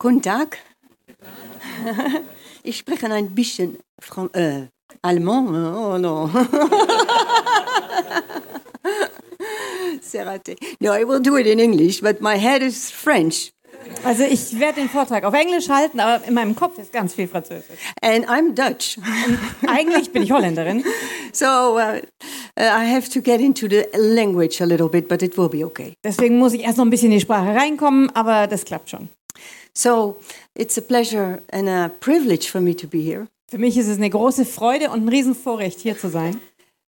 Guten Tag. Ich spreche ein bisschen Fran äh, Allemand. Oh no. C'est raté. No, I will do it in English, but my head is French. Also ich werde den Vortrag auf Englisch halten, aber in meinem Kopf ist ganz viel Französisch. And I'm Dutch. Eigentlich bin ich Holländerin. So uh, uh, I have to get into the language a little bit, but it will be okay. Deswegen muss ich erst noch ein bisschen in die Sprache reinkommen, aber das klappt schon. So it's a pleasure and a privilege for me to be here Für mich ist es eine große Freude und ein Riesenvorrecht, hier zu sein.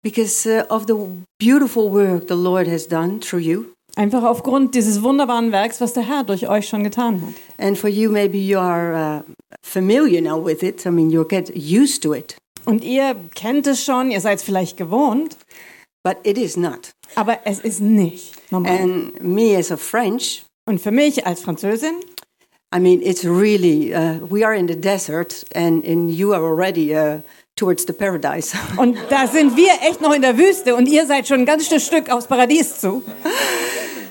because uh, of the beautiful work the Lord has done through you. Einfach aufgrund dieses wunderbaren Werks, was der Herr durch euch schon getan hat. And for you, maybe you are uh, familiar now with it. I mean, you get used to it, Und ihr kennt es schon, ihr seid es vielleicht gewohnt, but it is not. aber es ist nicht normal. And me as a French, Und für mich als Französin, I mean, it's really, uh, we are in the desert and, and you are already uh, towards the paradise. und da sind wir echt noch in der Wüste und ihr seid schon ein ganzes Stück aufs Paradies zu.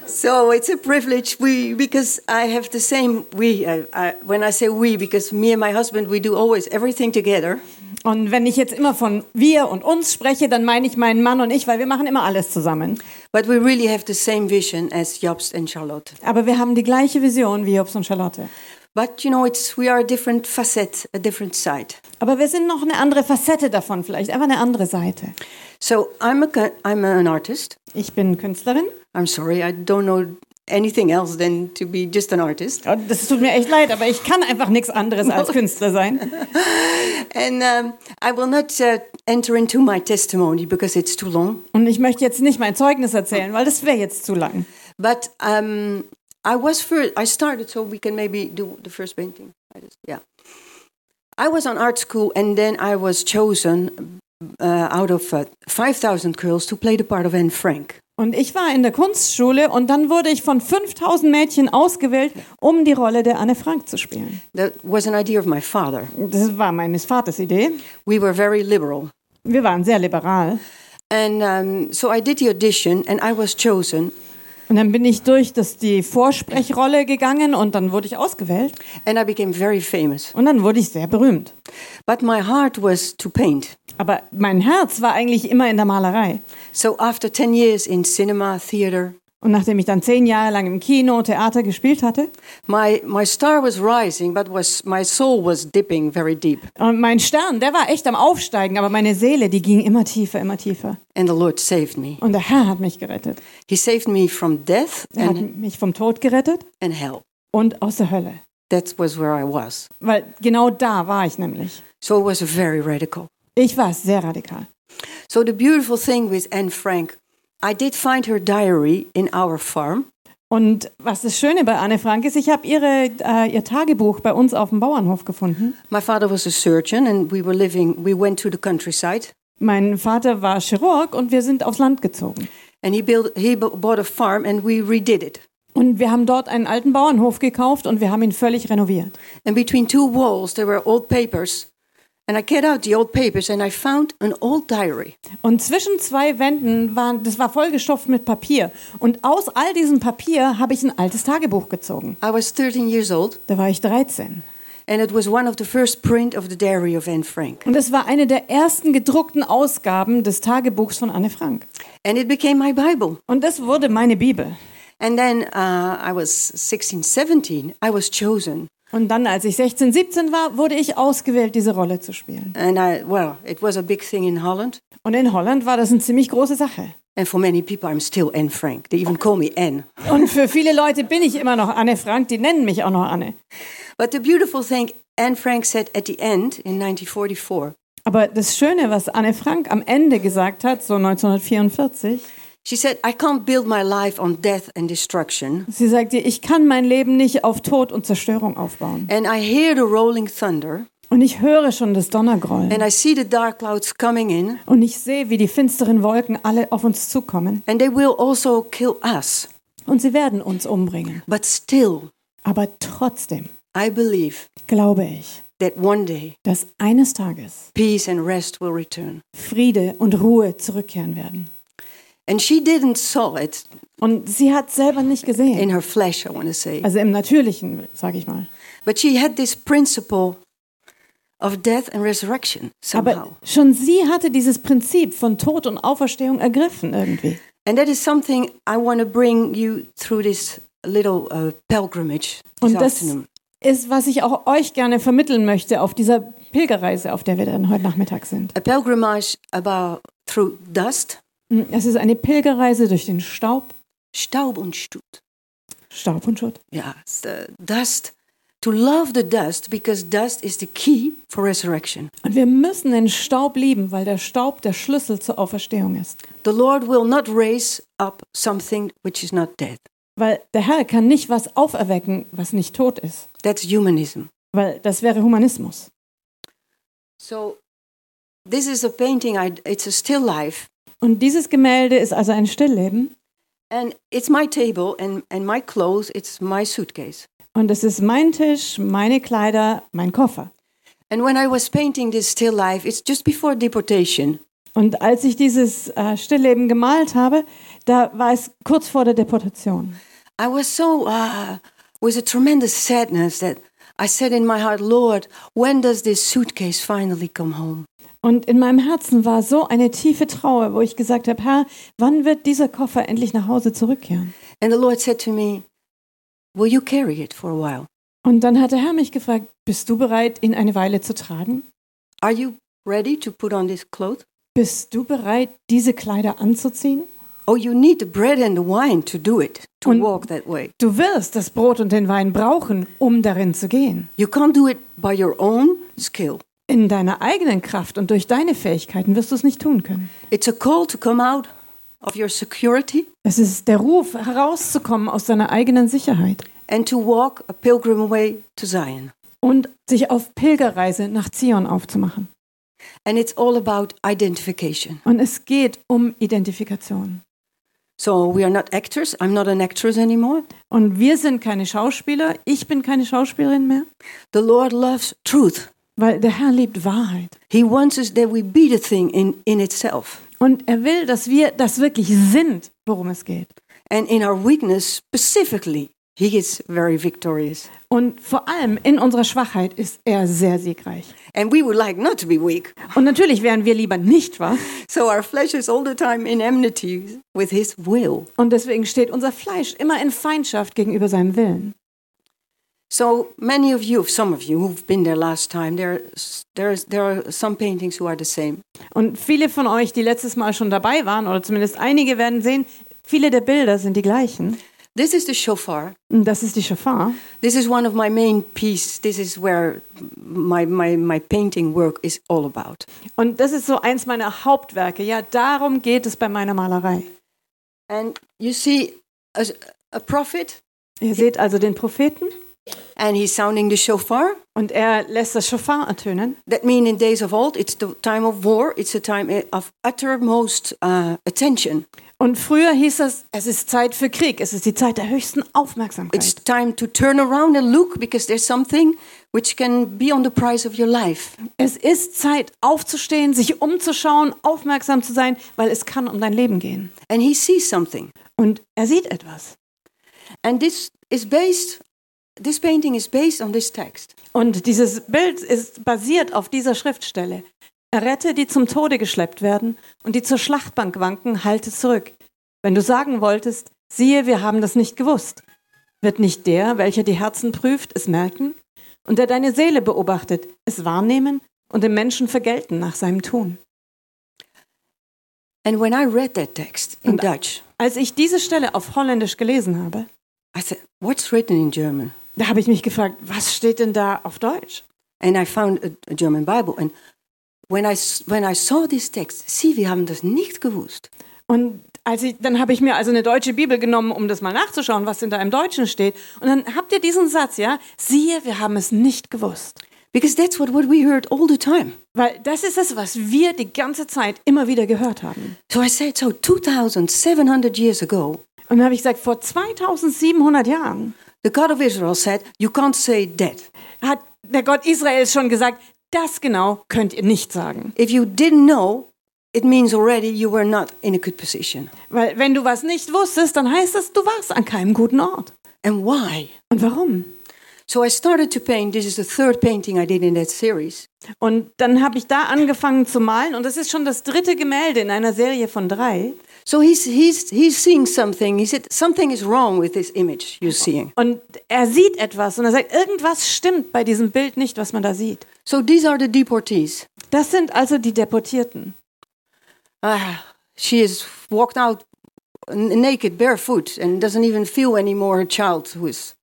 so it's a privilege we, because I have the same, we, uh, I, when I say we, because me and my husband, we do always everything together. Und wenn ich jetzt immer von wir und uns spreche, dann meine ich meinen Mann und ich, weil wir machen immer alles zusammen. But we really have the same vision as Jobst and Charlotte. Aber wir haben die gleiche Vision wie Jobs und Charlotte. But you know, it's, we are a different facet, a different side. Aber wir sind noch eine andere Facette davon, vielleicht einfach eine andere Seite. So I'm, a, I'm an artist. Ich bin Künstlerin. I'm sorry, I don't know anything else than to be just an artist. Und Das tut mir echt leid, aber ich kann einfach nichts anderes als Künstler sein. And um, I will not uh, enter into my testimony because it's too long. Und ich möchte jetzt nicht mein Zeugnis erzählen, weil das wäre jetzt zu lang. But um, I was first, I started, so we can maybe do the first painting. I just, yeah. I was on art school and then I was chosen uh, out of uh, 5,000 girls to play the part of Anne Frank. Und ich war in der Kunstschule und dann wurde ich von 5000 Mädchen ausgewählt, um die Rolle der Anne Frank zu spielen. That was an idea of my father. Das war meines Vaters Idee. We were very liberal. Wir waren sehr liberal. And um, so I did the audition and I was chosen. Und dann bin ich durch das, die Vorsprechrolle gegangen und dann wurde ich ausgewählt. And I became very famous. Und dann wurde ich sehr berühmt. But my heart was to paint. Aber mein Herz war eigentlich immer in der Malerei. So after 10 years in cinema, theater, Und nachdem ich dann zehn Jahre lang im Kino, Theater gespielt hatte, my, my star was rising, but was, my soul was dipping very deep. und mein Stern, der war echt am Aufsteigen, aber meine Seele, die ging immer tiefer, immer tiefer. And the Lord saved me. Und der Herr hat mich gerettet. He saved me from death Er hat and, mich vom Tod gerettet and hell. und aus der Hölle. That was where I was. Weil genau da war ich nämlich. So it was very radical. Ich war sehr radikal. So the beautiful thing with Anne Frank, I did find her diary in our farm. Und was das Schöne bei Anne Frank ist, ich habe ihre, äh, ihr Tagebuch bei uns auf dem Bauernhof gefunden. My father was a surgeon, and we were living. We went to the countryside, Mein Vater war Chirurg und wir sind aufs Land gezogen. and he built. He bought a farm, and we redid it. Und wir haben dort einen alten Bauernhof gekauft und wir haben ihn völlig renoviert. And between two walls, there were old papers, Und zwischen zwei Wänden waren, das war vollgestopft mit Papier. Und aus all diesem Papier habe ich ein altes Tagebuch gezogen. I was 13 years old, Da war ich 13. and it was one of the first print of the diary of Anne Frank. Und es war eine der ersten gedruckten Ausgaben des Tagebuchs von Anne Frank. And it became my Bible. Und das wurde meine Bibel. And then uh, I was 16, 17. I was chosen. Und dann, als ich 16, 17 war, wurde ich ausgewählt, diese Rolle zu spielen. And I, well, it was a big thing in Holland. Und in Holland war das eine ziemlich große Sache. And for many people, I'm still Anne Frank. They even call me Anne. Und für viele Leute bin ich immer noch Anne Frank, die nennen mich auch noch Anne. But the beautiful thing, Anne Frank said at the end in 1944, Aber das Schöne, was Anne Frank am Ende gesagt hat, so 1944, she said, I can't build my life on death and destruction. sie sagte, ich kann mein Leben nicht auf Tod und Zerstörung aufbauen. And I hear the rolling thunder, Und ich höre schon das Donnergrollen. and I see the dark clouds coming in, Und ich sehe, wie die finsteren Wolken alle auf uns zukommen. and they will also kill us. Und sie werden uns umbringen. But still, Aber trotzdem I believe glaube ich, that one day dass eines Tages peace and rest will return. Friede und Ruhe zurückkehren werden. And she didn't saw it Und sie hat selber nicht gesehen. in her flesh, I want to say. Also im Natürlichen, sage ich mal. But she had this principle of death and resurrection somehow. Aber schon sie hatte dieses Prinzip von Tod und Auferstehung ergriffen irgendwie. And that is something I want to bring you through this little uh, pilgrimage this Und das afternoon. ist, was ich auch euch gerne vermitteln möchte auf dieser Pilgerreise, auf der wir dann heute Nachmittag sind. A pilgrimage about through dust, Es ist eine Pilgerreise durch den Staub, Staub und Stut. Staub und Schutt. Yeah, it's the dust. To love the dust because dust is the key for resurrection. Und wir müssen den Staub lieben, weil der Staub der Schlüssel zur Auferstehung ist. The Lord will not raise up something which is not dead. Weil der Herr kann nicht was auferwecken, was nicht tot ist. That's humanism. Weil das wäre Humanismus. So this is a painting. I, it's a still life, Und dieses Gemälde ist also ein Stillleben. and it's my table and and my clothes. It's my suitcase. Und es ist mein Tisch, meine Kleider, mein Koffer. And when I was painting this still life, it's just before deportation. Und als ich dieses äh, Stillleben gemalt habe, da war es kurz vor der Deportation. I was so uh, with a tremendous sadness that I said in my heart, Lord, when does this suitcase finally come home? Und in meinem Herzen war so eine tiefe Trauer, wo ich gesagt habe, Herr, wann wird dieser Koffer endlich nach Hause zurückkehren? And the Lord said to me, Will you carry it for a while? Und dann hat der Herr mich gefragt, bist du bereit, ihn eine Weile zu tragen? Are you ready to put on this cloth? Bist du bereit, diese Kleider anzuziehen? Oh, you need the bread and the wine to do it, to Und- walk that way. Du wirst das Brot und den Wein brauchen, um darin zu gehen. You can't do it by your own skill. In deiner eigenen Kraft und durch deine Fähigkeiten wirst du es nicht tun können. It's a call to come out of your security Es ist der Ruf, herauszukommen aus deiner eigenen Sicherheit and to walk a pilgrim way to Zion. und sich auf Pilgerreise nach Zion aufzumachen. And it's all about identification. Und es geht um Identifikation. So we are not actors. I'm not an actress anymore. Und wir sind keine Schauspieler. Ich bin keine Schauspielerin mehr, The Lord loves truth. Weil der Herr liebt Wahrheit. He wants us that we be the thing in, in itself. Und er will, dass wir das wirklich sind, worum es geht. And in our weakness specifically, He is very victorious. Und vor allem in unserer Schwachheit ist er sehr siegreich. And we would like not to be weak. Und natürlich wären wir lieber nicht wahr. So our flesh is all the time in enmity with His will. Und deswegen steht unser Fleisch immer in Feindschaft gegenüber seinem Willen. So many of you, some of you who've been there last time, there, there's, there are some paintings who are the same. Und viele von euch, die letztes Mal schon dabei waren, oder zumindest einige werden sehen, viele der Bilder sind die gleichen. This is the shofar. Das ist die Shofar. This is one of my main pieces. This is where my, my, my painting work is all about. Und das ist so eins meiner Hauptwerke. Ja, darum geht es bei meiner Malerei. And you see a, a prophet, Ihr seht also den Propheten and he's sounding the shofar. und er lässt das Shofar ertönen. That means in days of old, it's the time of war. It's a time of uttermost uh, attention. Und früher hieß es, es ist Zeit für Krieg. Es ist die Zeit der höchsten Aufmerksamkeit. It's time to turn around and look because there's something which can be on the price of your life. Es ist Zeit aufzustehen, sich umzuschauen, aufmerksam zu sein, weil es kann um dein Leben gehen. And he sees something. Und er sieht etwas. And this is based, this painting is based on this text. Und dieses Bild ist basiert auf dieser Schriftstelle. Errette, die zum Tode geschleppt werden und die zur Schlachtbank wanken, halte zurück. Wenn du sagen wolltest, siehe, wir haben das nicht gewusst, wird nicht der, welcher die Herzen prüft, es merken? Und der deine Seele beobachtet, es wahrnehmen und dem Menschen vergelten nach seinem Tun? And when I read that text in And- Dutch, Als ich diese Stelle auf Holländisch gelesen habe, I said, what's written in German? Da habe ich mich gefragt, was steht denn da auf Deutsch? And I found a, a German Bible. And when I, when I saw this text, sie, wir haben das nicht gewusst. Und als ich, dann habe ich mir also eine deutsche Bibel genommen, um das mal nachzuschauen, was denn da im Deutschen steht. Und dann habt ihr diesen Satz, ja? Siehe, wir haben es nicht gewusst. Because that's what, what we heard all the time. Weil das ist es, was wir die ganze Zeit immer wieder gehört haben. So I said, so 2,700 years ago, Und dann habe ich gesagt, vor 2700 Jahren the God of Israel said, you can't say that. hat der Gott Israels schon gesagt, das genau könnt ihr nicht sagen. If you didn't know, it means already you were not in a good position. Weil wenn du was nicht wusstest, dann heißt das, du warst an keinem guten Ort. And why? Und warum? So I started to paint. This is the third painting I did in that series. Und dann habe ich da angefangen zu malen und das ist schon das dritte Gemälde in einer Serie von drei. So he's, he's, he's seeing something. He said, Something is wrong with this image you're seeing. Und er sieht etwas und er sagt, irgendwas stimmt bei diesem Bild nicht, was man da sieht. So these are the deportees. Das sind also die Deportierten. Ah, she has walked out naked, barefoot, and doesn't even feel anymore her child who is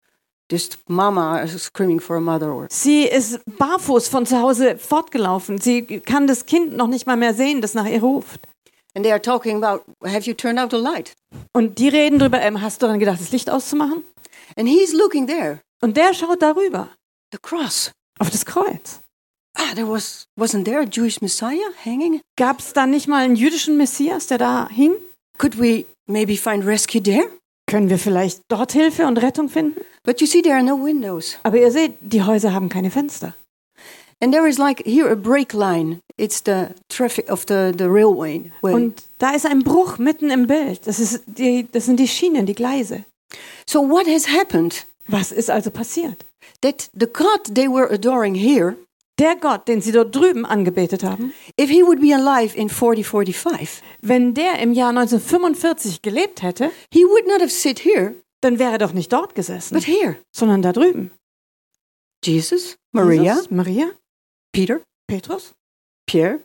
just mama screaming for a mother. Or Sie ist barfuß von zu Hause fortgelaufen. Sie kann das Kind noch nicht mal mehr sehen, das nach ihr ruft. And they are talking about, have you turned out the light? Und die reden drüber, ähm, hast du daran gedacht, das Licht auszumachen? And he's looking there, Und der schaut darüber, the cross. auf das Kreuz. Ah, there was wasn't there a Jewish Messiah hanging? Gab es da nicht mal einen jüdischen Messias, der da hing? Could we maybe find rescue there? Können wir vielleicht dort Hilfe und Rettung finden? But you see, there are no windows, Aber ihr seht, die Häuser haben keine Fenster. And there is like here a break line. It's the traffic of the the railway. Way. Und da ist ein Bruch mitten im Bild. Das, ist die, das sind die Schienen, die Gleise. so what has happened? Was ist also passiert? That the God they were adoring here, Der Gott, den sie dort drüben angebetet haben, if he would be alive in 4045, wenn der im Jahr 1945 gelebt hätte, he would not have sit here, dann wäre er doch nicht dort gesessen, but here. sondern da drüben. Jesus, Maria, Jesus, Maria, Peter, Petrus, Pierre,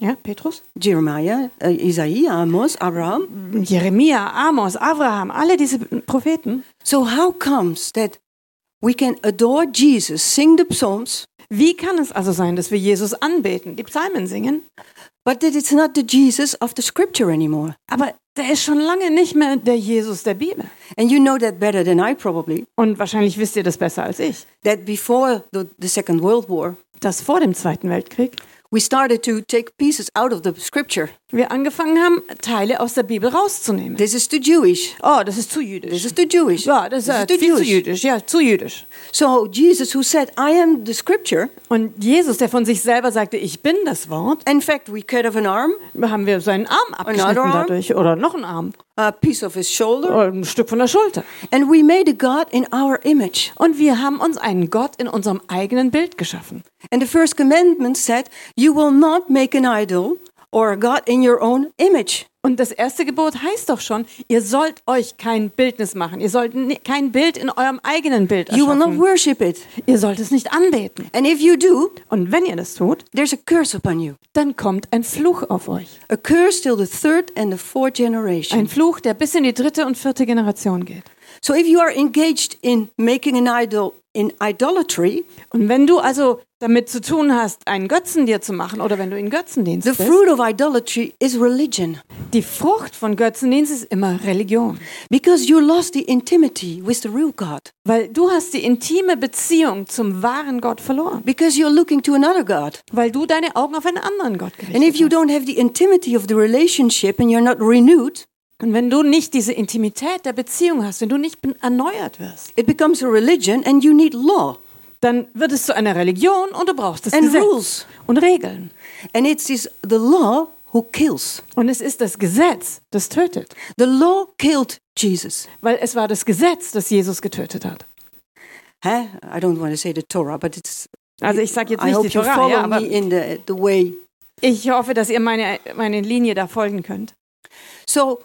ja, Petrus, Jeremiah, uh, Isaiah, Amos, Abraham. Jeremia, Amos, Abraham, alle diese Propheten. So how comes that we can adore Jesus, sing the psalms, Wie kann es also sein, dass wir Jesus anbeten, die Psalmen singen, but that it's not the Jesus of the scripture anymore? aber der ist schon lange nicht mehr der Jesus der Bibel. And you know that better than I probably, Und wahrscheinlich wisst ihr das besser als ich, that before the, the Second World War, dass vor dem Zweiten Weltkrieg we started to take pieces out of the scripture. wir angefangen haben, Teile aus der Bibel rauszunehmen. This is too Jewish. Oh, das ist zu This jüdisch. is too Jewish. Ja, das ist This äh, viel zu Jewish. jüdisch. Ja, zu jüdisch. So Jesus, who said, "I am the scripture," Und Jesus, der von sich selber sagte, ich bin das Wort, in fact, we cut off an arm, haben wir seinen Arm abgeschnitten arm? dadurch. Oder noch einen Arm. A piece of his shoulder, Oder ein Stück von der Schulter. and we made a God in our image. Und wir haben uns einen Gott in unserem eigenen Bild geschaffen. And the first commandment said, "You will not make an idol or God in your own image." Und das erste Gebot heißt doch schon, ihr sollt euch kein Bildnis machen. Ihr sollt kein Bild in eurem eigenen Bild You will not erschaffen. worship it. Ihr sollt es nicht anbeten. And if you do, Und wenn ihr das tut, there's a curse upon you. dann kommt ein Fluch auf euch. A curse till the third and the fourth generation. Ein Fluch, der bis in die dritte und vierte Generation geht. So if you are engaged in making an idol in idolatry, Und wenn du also damit zu tun hast, einen Götzen dir zu machen oder wenn du in Götzendienst the bist, fruit of idolatry is religion. die Frucht von Götzendienst ist immer Religion. Because you lost the intimity with the real God. Weil du hast die intime Beziehung zum wahren Gott verloren. Because you're looking to another God. Weil du deine Augen auf einen anderen Gott And if gerichtet you don't have the intimity of the relationship and you're not renewed, Und wenn du nicht diese Intimität der Beziehung hast, wenn du nicht erneuert wirst, it becomes a religion and you need law dann wird es zu einer Religion und du brauchst das and Gesetz rules. und Regeln. And it's this, the law who kills. Und es ist das Gesetz, das tötet. The law killed Jesus. Weil es war das Gesetz, das Jesus getötet hat. Huh? I don't want to say the Torah, but it's. Also ich sage jetzt I nicht hope die you Torah, follow ja, aber me in the, the way. ich hoffe, dass ihr meine, meine Linie da folgen könnt. So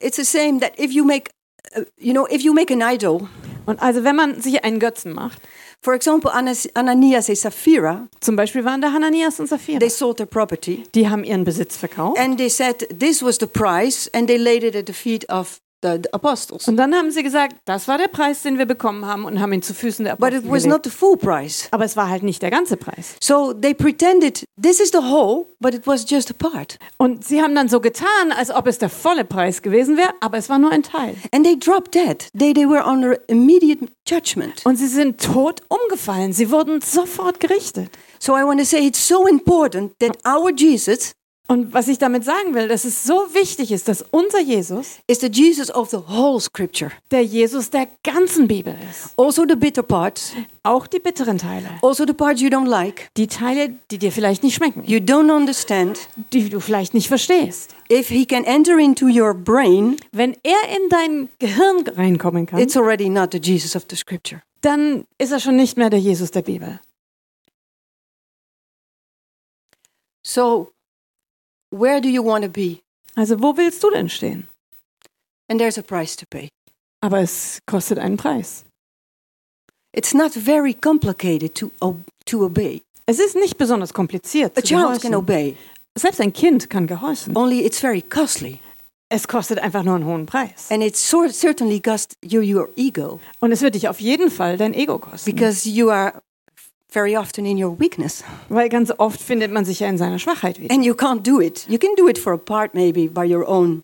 it's the same that if you make, uh, you know, if you make an idol, Und also wenn man sich einen Götzen macht, for example, Ananias and Sapphira, zum Beispiel waren da Hananias und Sapphira, they sold their property die haben ihren Besitz verkauft. and they said this was the price, and they laid it at the feet of the, apostles. Und dann haben sie gesagt, das war der Preis, den wir bekommen haben und haben ihn zu Füßen der But Apostel it was gelegt. not the full price. Aber es war halt nicht der ganze Preis. So they pretended this is the whole, but it was just a part. Und sie haben dann so getan, als ob es der volle Preis gewesen wäre, aber es war nur ein Teil. And they dropped dead. They, they were under immediate judgment. Und sie sind tot umgefallen. Sie wurden sofort gerichtet. So I want to say it's so important that our Jesus Und was ich damit sagen will, dass es so wichtig ist, dass unser Jesus is the Jesus of the whole scripture. der Jesus der ganzen Bibel ist. Also the bitter parts, Auch die bitteren Teile. also the parts you don't like, Die Teile, die dir vielleicht nicht schmecken, you don't understand. die du vielleicht nicht verstehst. If he can enter into your brain, Wenn er in dein Gehirn reinkommen kann, it's already not the Jesus of the scripture. dann ist er schon nicht mehr der Jesus der Bibel. So, where do you want to be? Also wo willst du denn stehen? And there's a price to pay. Aber es kostet einen Preis. It's not very complicated to, to obey. Es ist nicht besonders kompliziert. A Zu child can obey, Selbst ein Kind kann gehorchen. only it's very costly. Es kostet einfach nur einen hohen Preis. And it certainly costs you your ego Und es wird dich auf jeden Fall dein Ego kosten. because you are very often in your weakness Weil ganz oft findet man sich ja in seiner Schwachheit wieder. and you can't do it. You can do it for a part, maybe by your own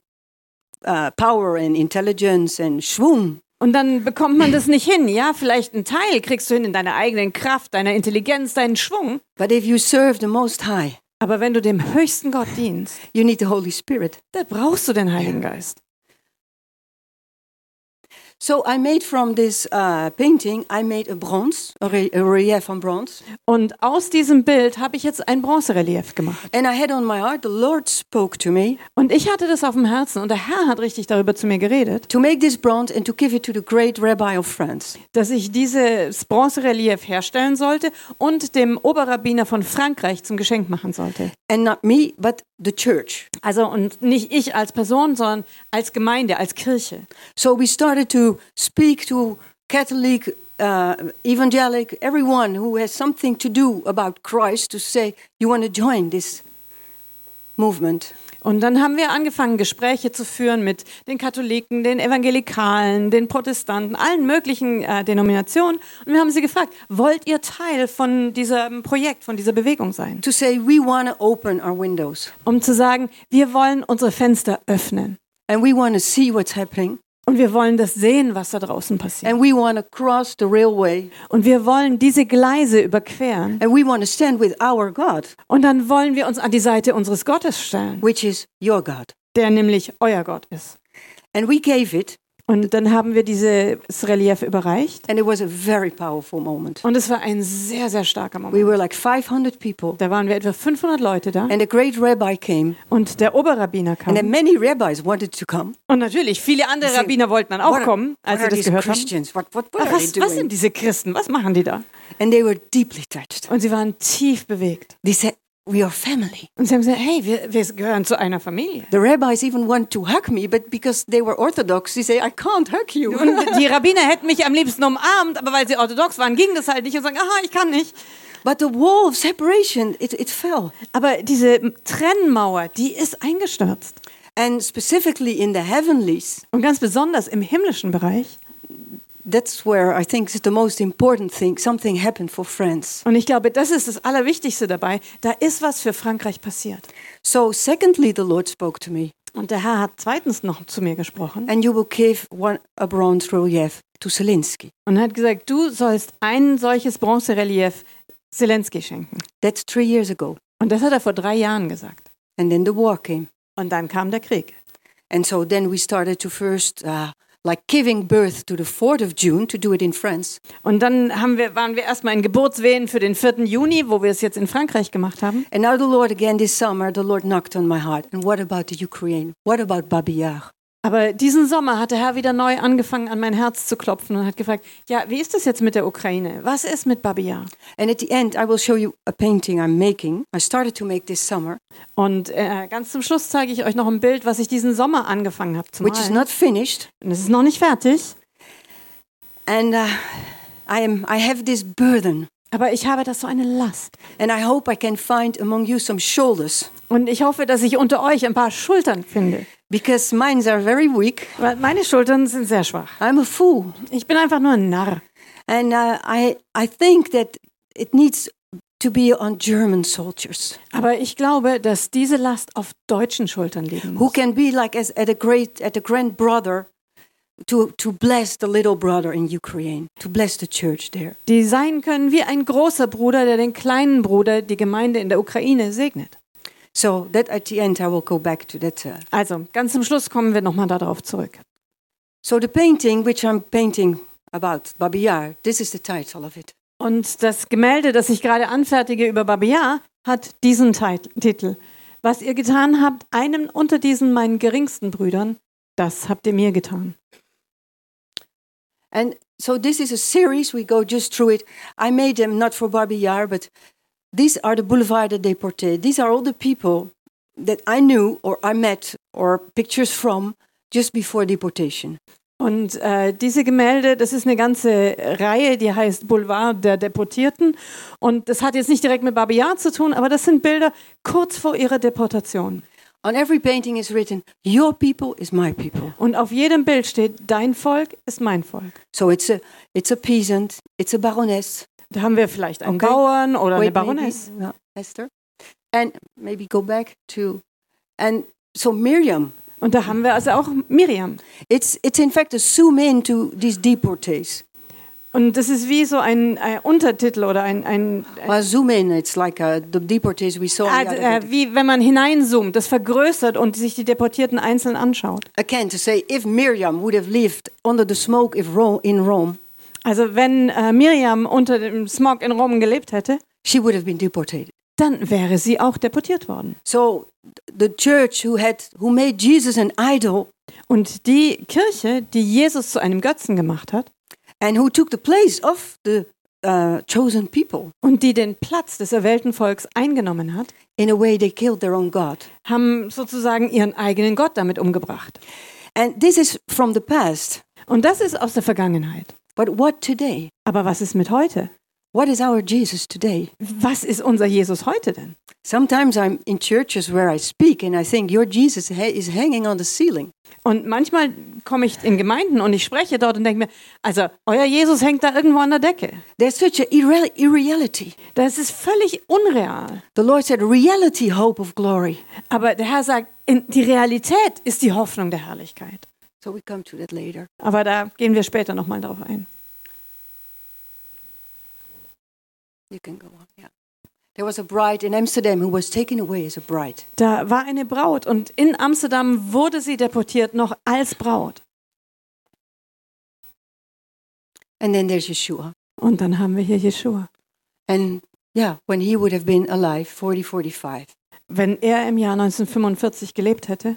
uh, power and intelligence and schwung. Und dann bekommt man das nicht hin. Ja, vielleicht einen Teil kriegst du hin in deiner eigenen Kraft, deiner Intelligenz, deinen Schwung. But if you serve the Most High, Aber wenn du dem höchsten Gott dienst, you need the Holy Spirit. da brauchst du den Heiligen Geist. So I made from this uh, painting, I made a bronze, a, re- a relief on bronze. Und aus diesem Bild habe ich jetzt ein Bronzerelief gemacht. And I had on my heart, the Lord spoke to me Und ich hatte das auf dem Herzen und der Herr hat richtig darüber zu mir geredet, to make this bronze and to give it to the great rabbi of France. dass ich dieses Bronzerelief herstellen sollte und dem Oberrabbiner von Frankreich zum Geschenk machen sollte. And not me, but the church. Also und nicht ich als Person, sondern als Gemeinde, als Kirche. So we started to speak to Catholic, uh, evangelic, everyone who has something to do about Christ to say, you want to join this movement. Und dann haben wir angefangen, Gespräche zu führen mit den Katholiken, den Evangelikalen, den Protestanten, allen möglichen äh, Denominationen. Und wir haben sie gefragt, wollt ihr Teil von diesem Projekt, von dieser Bewegung sein? To say, we want to open our windows Um zu sagen, wir wollen unsere Fenster öffnen. and we want to see what's happening Und wir wollen das sehen, was da draußen passiert. and we want to cross the railway Und wir wollen diese Gleise überqueren. and we want to stand with our God, Und dann wollen wir uns an die Seite unseres Gottes stellen, which is your God. der nämlich euer Gott ist. And we gave it, Und dann haben wir dieses Relief überreicht. and it was a very powerful moment. Und es war ein sehr, sehr starker We Moment. were like 500 people, Da waren wir etwa 500 Leute da. and a great rabbi came, Und der Oberrabbiner and then kam. many rabbis wanted to come. Und natürlich, viele andere Sie- Rabbiner wollten dann auch What are- kommen, what als sie das gehört haben. Christians? What, what, what they Was, was sind diese Christen? Was machen die da? And they were deeply touched. Und sie waren tief bewegt. They said, We are family. Und sie haben gesagt, hey, wir, wir gehören zu einer Familie. The rabbis even want to hug me, but because they were Orthodox, they say, I can't hug you. Und die Rabbiner hätten mich am liebsten umarmt, aber weil sie orthodox waren, ging das halt nicht und sagen, aha, ich kann nicht. but the wall of separation, it, it fell. Aber diese Trennmauer, die ist eingestürzt. And specifically in the heavenlies, Und ganz besonders im himmlischen Bereich. That's where I think is the most important thing. Something happened for France. Und ich glaube, das ist das Allerwichtigste dabei. Da ist was für Frankreich passiert. So, secondly, the Lord spoke to me, Und der Herr hat zweitens noch zu mir gesprochen and you will give one a bronze relief to Zelensky. und hat gesagt, du sollst ein solches Bronzerelief Zelensky schenken. That's three years ago. Und das hat er vor drei Jahren gesagt. And then the war came. Und dann kam der Krieg. And so then we started to first, uh, like giving birth to the 4th of June, to do it in France. Und dann haben wir, waren wir erstmal in Geburtswehen für den 4. Juni, wo wir es jetzt in Frankreich gemacht haben. And now the Lord, again this summer, the Lord knocked on my heart. And what about the Ukraine? What about Babi Yar? Aber diesen Sommer hat der Herr wieder neu angefangen, an mein Herz zu klopfen und hat gefragt, ja, wie ist das jetzt mit der Ukraine? Was ist mit Babia? And at the end, I will show you a painting I'm making. I started to make this summer, Und äh, ganz zum Schluss zeige ich euch noch ein Bild, was ich diesen Sommer angefangen habe zu which is malen. not finished. Und es ist noch nicht fertig, And uh, I, am, I have this burden. aber ich habe das so eine Last. And I hope I can find among you some shoulders. Und ich hoffe, dass ich unter euch ein paar Schultern finde. Because mine are very weak. Weil meine Schultern sind sehr schwach. I'm a fool. Ich bin einfach nur ein Narr. And uh, I, I think that it needs to be on German soldiers Aber ich glaube, dass diese Last auf deutschen Schultern liegen who muss. can be like as at a great at a grand brother to to bless the little brother in Ukraine, to bless the church there. Die sein können wie ein großer Bruder, der den kleinen Bruder, die Gemeinde in der Ukraine, segnet. So that at the end I will go back to that. Uh, Also, ganz zum Schluss kommen wir nochmal darauf zurück. so the painting which I'm painting about Babi Yar, this is the title of it. Und das Gemälde, das ich gerade anfertige über Babia, hat diesen Tit- Titel. Was ihr getan habt, einem unter diesen meinen geringsten Brüdern, das habt ihr mir getan. And so this is a series. We go just through it. I made them not for Barbie Yar, but these are the Boulevard de Déportés. These are all the people that I knew or I met or pictures from just before deportation. Und äh, diese Gemälde, das ist eine ganze Reihe, die heißt Boulevard der Deportierten. Und das hat jetzt nicht direkt mit Babiar zu tun, aber das sind Bilder kurz vor ihrer Deportation. On every painting is written, Your people is my people. Und auf jedem Bild steht, dein Volk ist mein Volk. So it's a it's a peasant, it's a baroness. Da haben wir vielleicht einen Okay. Bauern oder eine Wait, maybe- Baroness. yeah, Esther. And maybe go back to and so Miriam. Und da haben wir also auch Miriam. It's it's in fact a zoom in to these deportees. Und das ist wie so ein, ein Untertitel oder ein, ein, ein Well, zoom in, it's like uh, the deportees we saw. ah, wie wenn man hineinzoomt, das vergrößert und sich die Deportierten einzeln anschaut. Again, to say if Miriam would have lived under the smoke if Rome, in Rome, Also wenn äh, Miriam unter dem Smog in Rom gelebt hätte, she would have been deported. dann wäre sie auch deportiert worden. So the church who had who made Jesus an idol Und die Kirche, die Jesus zu einem Götzen gemacht hat and who took the place of the uh, chosen people, und die den Platz des erwählten Volks eingenommen hat, in a way they killed their own God. haben sozusagen ihren eigenen Gott damit umgebracht. And this is from the past. Und das ist aus der Vergangenheit. But what today? Aber was ist mit heute? What is our Jesus today? Was ist unser Jesus heute denn? Sometimes I'm in churches where I speak and I think your Jesus is hanging on the ceiling. Und manchmal komme ich in Gemeinden und ich spreche dort und denke mir, also euer Jesus hängt da irgendwo an der Decke. There's such a irre- irreality. Das ist völlig unreal. The Lord said, reality, hope of glory. Aber der Herr sagt, in, die Realität ist die Hoffnung der Herrlichkeit. So we come to that later. Aber da gehen wir später nochmal drauf ein. You can go on. Yeah. There was a bride in Amsterdam who was taken away as a bride. Da war eine Braut und in Amsterdam wurde sie deportiert, noch als Braut. And then there's Yeshua. Und dann haben wir hier Jeschua. And yeah, when he would have been alive, 40, 45, Wenn er im Jahr 1945 gelebt hätte,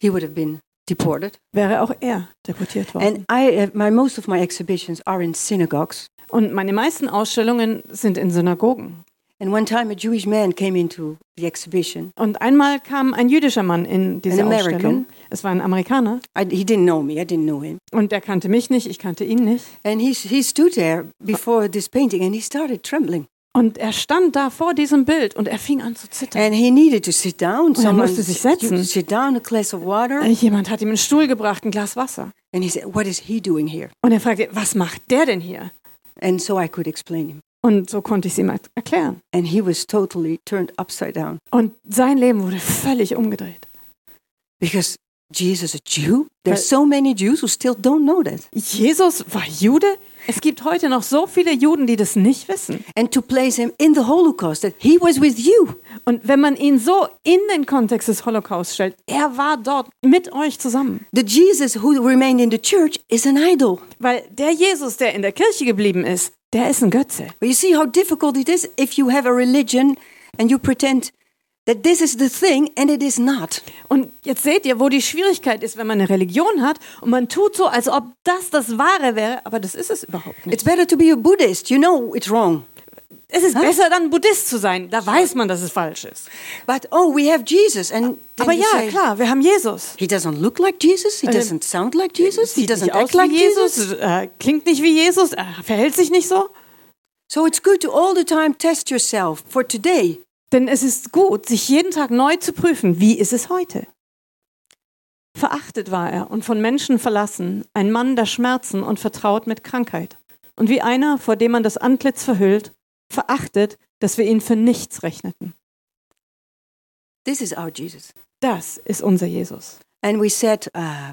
he would have been deported. wäre auch er deportiert worden. And I, uh, my most of my exhibitions are in synagogues. Und meine meisten Ausstellungen sind in Synagogen. And one time a Jewish man came into the exhibition. Und einmal kam ein jüdischer Mann in diese An American. Ausstellung. Es war ein Amerikaner I, he didn't know me. I didn't know him. und der kannte mich nicht, ich kannte ihn nicht. And he, he stood there before this painting and he started trembling. Und er stand da vor diesem Bild und er fing an zu zittern. And he needed to sit down. er Someone musste sich setzen. sit down, a glass of water. Äh, Jemand hat ihm einen Stuhl gebracht, ein Glas Wasser. And he said, What is he doing here? Und er fragte, was macht der denn hier? And so I could explain him. Und so konnte ich es ihm er- erklären. And he was totally turned upside down Und sein Leben wurde völlig umgedreht. because Jesus, a Jew, there's so many Jews who still don't know that. Jesus war Jude? Es gibt heute noch so viele Juden, die das nicht wissen. And to place him in the Holocaust, that he was with you. Und wenn man ihn so in den Kontext des Holocaust stellt, er war dort mit euch zusammen. The Jesus who remained in the church is an idol. Weil der Jesus, der in der Kirche geblieben ist, der ist ein Götze. But you see how difficult it is if you have a religion and you pretend that this is the thing and it is not. Und jetzt seht ihr, wo die Schwierigkeit ist, wenn man eine Religion hat und man tut so, als ob das das Wahre wäre, aber das ist es überhaupt It's nicht. better to be a Buddhist. You know it's wrong. Es ist besser, dann Buddhist zu sein. Da weiß man, dass es falsch ist. But oh, we have Jesus. And Aber ja, say, klar, wir haben Jesus. he doesn't look like Jesus. He Ähm, doesn't sound like Jesus. He doesn't act like Jesus, Jesus. äh, klingt nicht wie Jesus, äh, verhält sich nicht so. So it's good to all the time test yourself for today. Denn es ist gut, sich jeden Tag neu zu prüfen, wie ist es heute? Verachtet war er und von Menschen verlassen, ein Mann der Schmerzen und vertraut mit Krankheit. Und wie einer, vor dem man das Antlitz verhüllt, verachtet, dass wir ihn für nichts rechneten. This is our Jesus. Das ist unser Jesus. And we said, uh,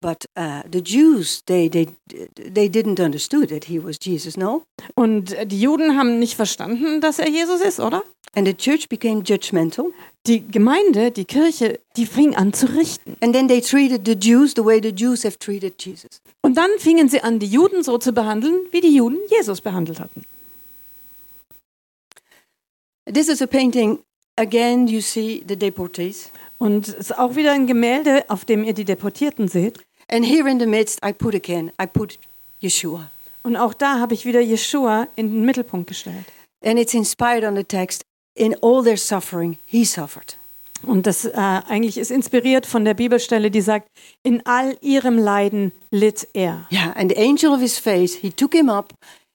but uh, the Jews, they, they, they didn't understood that he was Jesus, no? Und die Juden haben nicht verstanden, dass er Jesus ist, oder? And the church became judgmental. Die Gemeinde, die Kirche, die fing an zu richten. And then they treated the Jews the way the Jews have treated Jesus. Und dann fingen sie an, die Juden so zu behandeln, wie die Juden Jesus behandelt hatten. This is a painting. Again, you see the deportees. Und es ist auch wieder ein Gemälde, auf dem ihr die Deportierten seht. And here in the midst, I put again, I put Yeshua. Und auch da habe ich wieder Jeshua in den Mittelpunkt gestellt. And it's inspired on the text in all their suffering, he suffered. Und das äh, eigentlich ist inspiriert von der Bibelstelle, die sagt, in all ihrem Leiden litt er. Yeah, and the angel of his face, he took him up,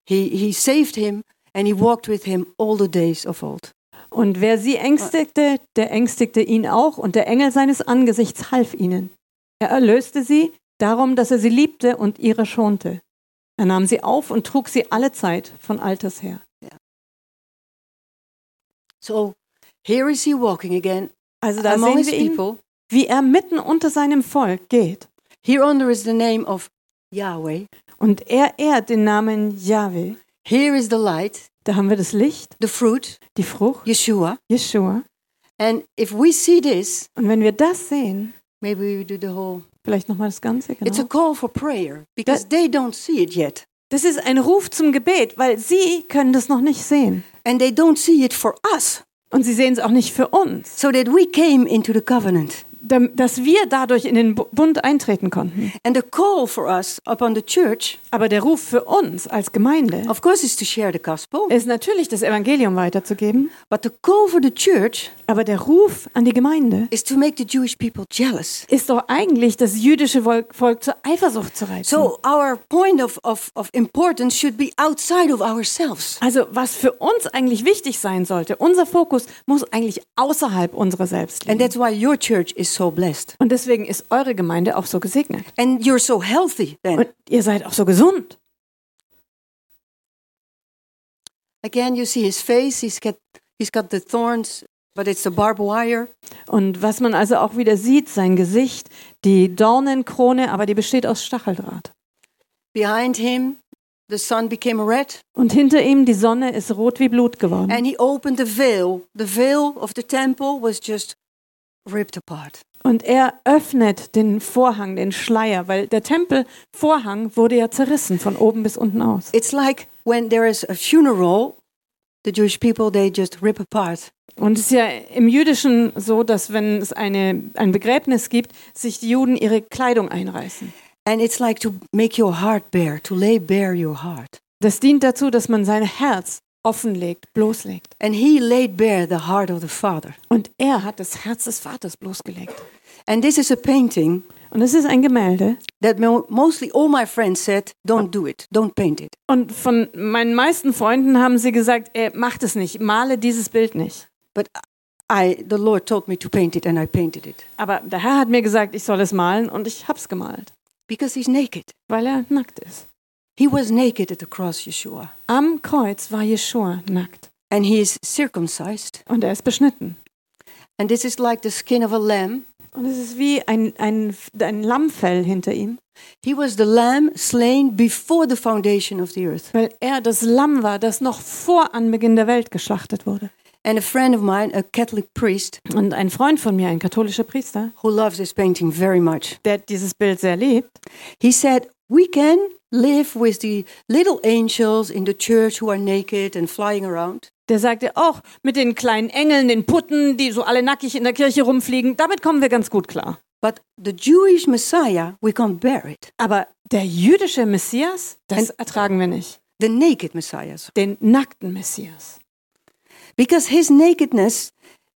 he, he saved him, and he walked with him all the days of old. Und wer sie ängstigte, der ängstigte ihn auch, und der Engel seines Angesichts half ihnen. Er erlöste sie, darum, dass er sie liebte und ihre schonte. Er nahm sie auf und trug sie alle Zeit von Alters her. So here is he walking again Also da among sehen wir ihn, people. wie er mitten unter seinem Volk geht. Here under is the name of Yahweh. Und er ehrt den Namen Yahweh. Here is the light, Da haben wir das Licht, the fruit, die Frucht, Yeshua. Yeshua. And if we see this, Und wenn wir das sehen, maybe we do the whole. vielleicht nochmal das Ganze, It's a genau. call for prayer because they don't see it yet. Das ist ein Ruf zum Gebet, weil sie können das noch nicht sehen. And they don't see it for us, Und sie sehen es auch nicht für uns, so that we came into the covenant. Dass wir dadurch in den Bu- Bund eintreten konnten. And the call for us upon the church, Aber der Ruf für uns als Gemeinde of course, is to share the gospel. ist natürlich das Evangelium weiterzugeben, But the call for the church aber der Ruf an die Gemeinde is to make the Jewish people jealous. ist doch eigentlich das jüdische Volk, zur Eifersucht zu reizen. So our point of, of, of importance should be outside of ourselves. Also was für uns eigentlich wichtig sein sollte, unser Fokus muss eigentlich außerhalb unserer selbst And liegen. that's why your church is so blessed. Und deswegen ist eure Gemeinde auch so gesegnet. And you're so healthy then. Und ihr seid auch so gesund. Again, you see his face, he's got, he's got the thorns, but it's the barbed wire. Und was man also auch wieder sieht, sein Gesicht, die Dornenkrone, aber die besteht aus Stacheldraht. Behind him, the sun became red, Und hinter ihm die Sonne ist rot wie Blut geworden. and he opened the veil. The veil of the temple was just ripped apart. Und er öffnet den Vorhang, den Schleier, weil der Tempelvorhang wurde ja zerrissen von oben bis unten aus. It's like when there is a funeral, the Jewish people, they just rip apart. Und es ist ja im Jüdischen so, dass wenn es eine, ein Begräbnis gibt, sich die Juden ihre Kleidung einreißen. And it's like to make your heart bare, to lay bare your heart. Das dient dazu, dass man sein Herz offenlegt, bloßlegt. And he laid bare the heart of the Father. Und er hat das Herz des Vaters bloßgelegt. And this is a painting Und es ist ein Gemälde. that mo- mostly all my friends said, don't do it, don't paint it. Und von meinen meisten Freunden haben sie gesagt, äh, mach das nicht, male dieses Bild nicht. But I, the Lord told me to paint it, and I painted it Aber der Herr hat mir gesagt, ich soll es malen und ich hab's gemalt, because he's naked. weil er nackt ist. He was naked at the cross, Yeshua, Am Kreuz war Jeschua nackt and he is circumcised. und er ist beschnitten. And this is like the skin of a lamb. Und es ist wie ein, ein, ein Lammfell hinter ihm, He was the lamb slain before the foundation of the earth. weil er das Lamm war, das noch vor Anbeginn der Welt geschlachtet wurde. And a friend of mine, a Catholic priest, Und ein Freund von mir, ein katholischer Priester, who loves this painting very much, der dieses Bild sehr liebt, he said, We can live with the little angels in the church who are naked and flying around. der sagte auch, mit den kleinen Engeln, den Putten, die so alle nackig in der Kirche rumfliegen, damit kommen wir ganz gut klar. But the Jewish Messiah, we can't bear it. Aber der jüdische Messias, das ertragen wir nicht. The naked Messiah. Den nackten Messias. Because his nakedness,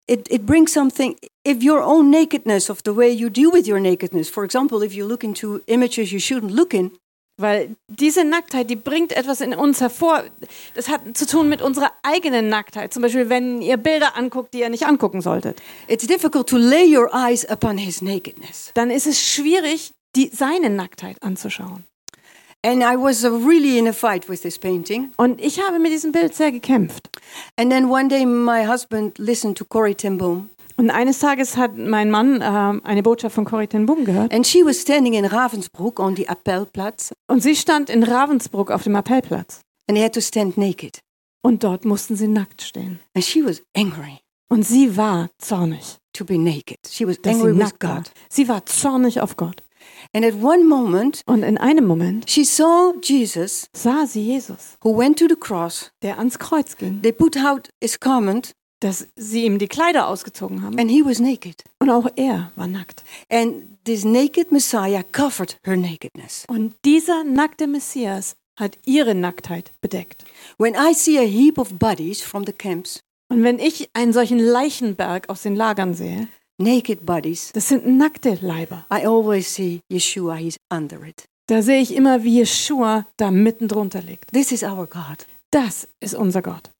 it, it brings something. If your own nakedness, of the way you deal with your nakedness, for example, if you look into images you shouldn't look in, Weil diese Nacktheit, die bringt etwas in uns hervor. Das hat zu tun mit unserer eigenen Nacktheit. Zum Beispiel, wenn ihr Bilder anguckt, die ihr nicht angucken solltet. it's difficult to lay your eyes upon his nakedness. Dann ist es schwierig, die, seine Nacktheit anzuschauen. And I was uh, really in a fight with this painting. Und ich habe mit diesem Bild sehr gekämpft. And then one day, my husband listened to Corrie ten Boom, Und eines Tages hat mein Mann ähm, eine Botschaft von Corrie ten Boom gehört. and she was standing in Ravensbrück on the Appelplatz, Und sie stand in Ravensbrück auf dem Appellplatz. and they had to stand naked. Und dort mussten sie nackt stehen. And she was angry Und sie war zornig, to be naked. She was dass sie angry with nackt war. God. Sie war zornig auf Gott. And at one moment, Und in einem Moment she saw Jesus sah sie Jesus, who went to the cross. der ans Kreuz ging. They put out his garment, dass sie ihm die Kleider ausgezogen haben. and he was naked. Und auch er war nackt. And this naked Messiah covered her nakedness. Und dieser nackte Messias hat ihre Nacktheit bedeckt. When I see a heap of bodies from the camps, Und wenn ich einen solchen Leichenberg aus den Lagern sehe, naked bodies, das sind nackte Leiber. I always see Yeshua, he's under it. Da sehe ich immer, wie Jeschua da mitten drunter liegt. This is our God. Das ist unser Gott.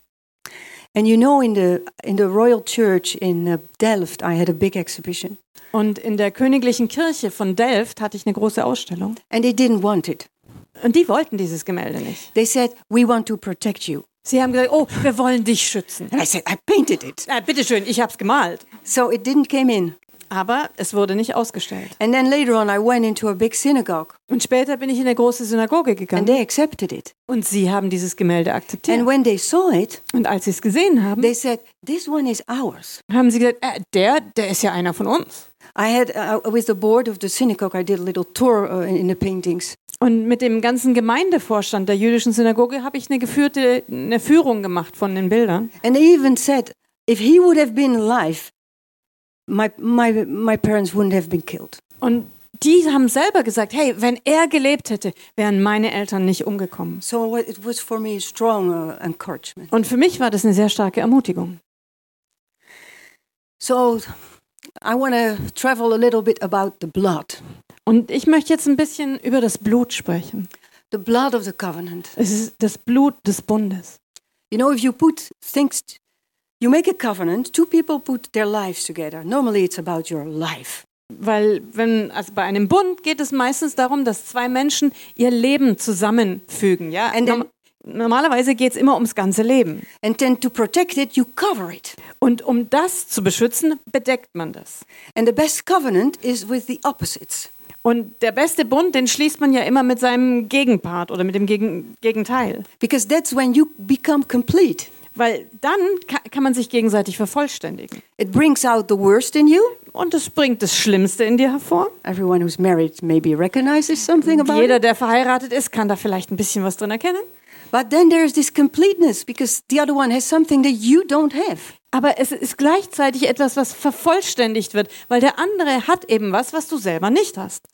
And you know, in the in the Royal Church in uh, Delft, I had a big exhibition, Und in der königlichen Kirche von Delft hatte ich eine große Ausstellung. and they didn't want it. Und die wollten dieses Gemälde nicht. They said, "We want to protect you," Sie haben gesagt, oh, wir wollen dich schützen. and I said, "I painted it." Ja, bitteschön, ich hab's gemalt. So it didn't come in. Aber es wurde nicht ausgestellt. And then later on, I went into a big synagogue, Und später bin ich in eine große Synagoge and gegangen. they accepted it. Und sie haben dieses Gemälde And akzeptiert. when they saw it, Und als sie es gesehen haben, they said, "This one is ours." haben sie gesagt, äh, der, der ist ja einer von uns. I had uh, with the board of the synagogue, I did a little tour uh, in the paintings, Und mit dem ganzen Gemeindevorstand der jüdischen Synagoge habe ich eine geführte, eine Führung gemacht von den Bildern. and they even said, "If he would have been alive, my my my parents wouldn't have been killed." Und die haben selber gesagt, hey, wenn er gelebt hätte, wären meine Eltern nicht umgekommen. So it was for me a strong uh, encouragement. Und für mich war das eine sehr starke Ermutigung. So I want to travel a little bit about the blood, Und ich möchte jetzt ein bisschen über das Blut sprechen. the blood of the covenant. Es ist das Blut des Bundes. You know, if you put things, you make a covenant. Two people put their lives together. Normally, it's about your life. Weil wenn, also bei einem Bund geht es meistens darum, dass zwei Menschen ihr Leben zusammenfügen. Ja? And then- Norm normalerweise geht es immer ums ganze Leben. And then to protect it, you cover it. Und um das zu beschützen, bedeckt man das. And the best covenant is with the opposites. Und der beste Bund, den schließt man ja immer mit seinem Gegenpart oder mit dem Gegen Gegenteil. Because that's when you become complete. Weil dann ka kann man sich gegenseitig vervollständigen. It brings out the worst in you. Und es bringt das Schlimmste in dir hervor. Everyone who's married maybe recognizes something about Jeder, der verheiratet ist, kann da vielleicht ein bisschen was drin erkennen. But then there's this completeness because the other one has something that you don't have. Aber es ist gleichzeitig etwas, was vervollständigt wird, weil der andere hat eben was, was du selber nicht hast.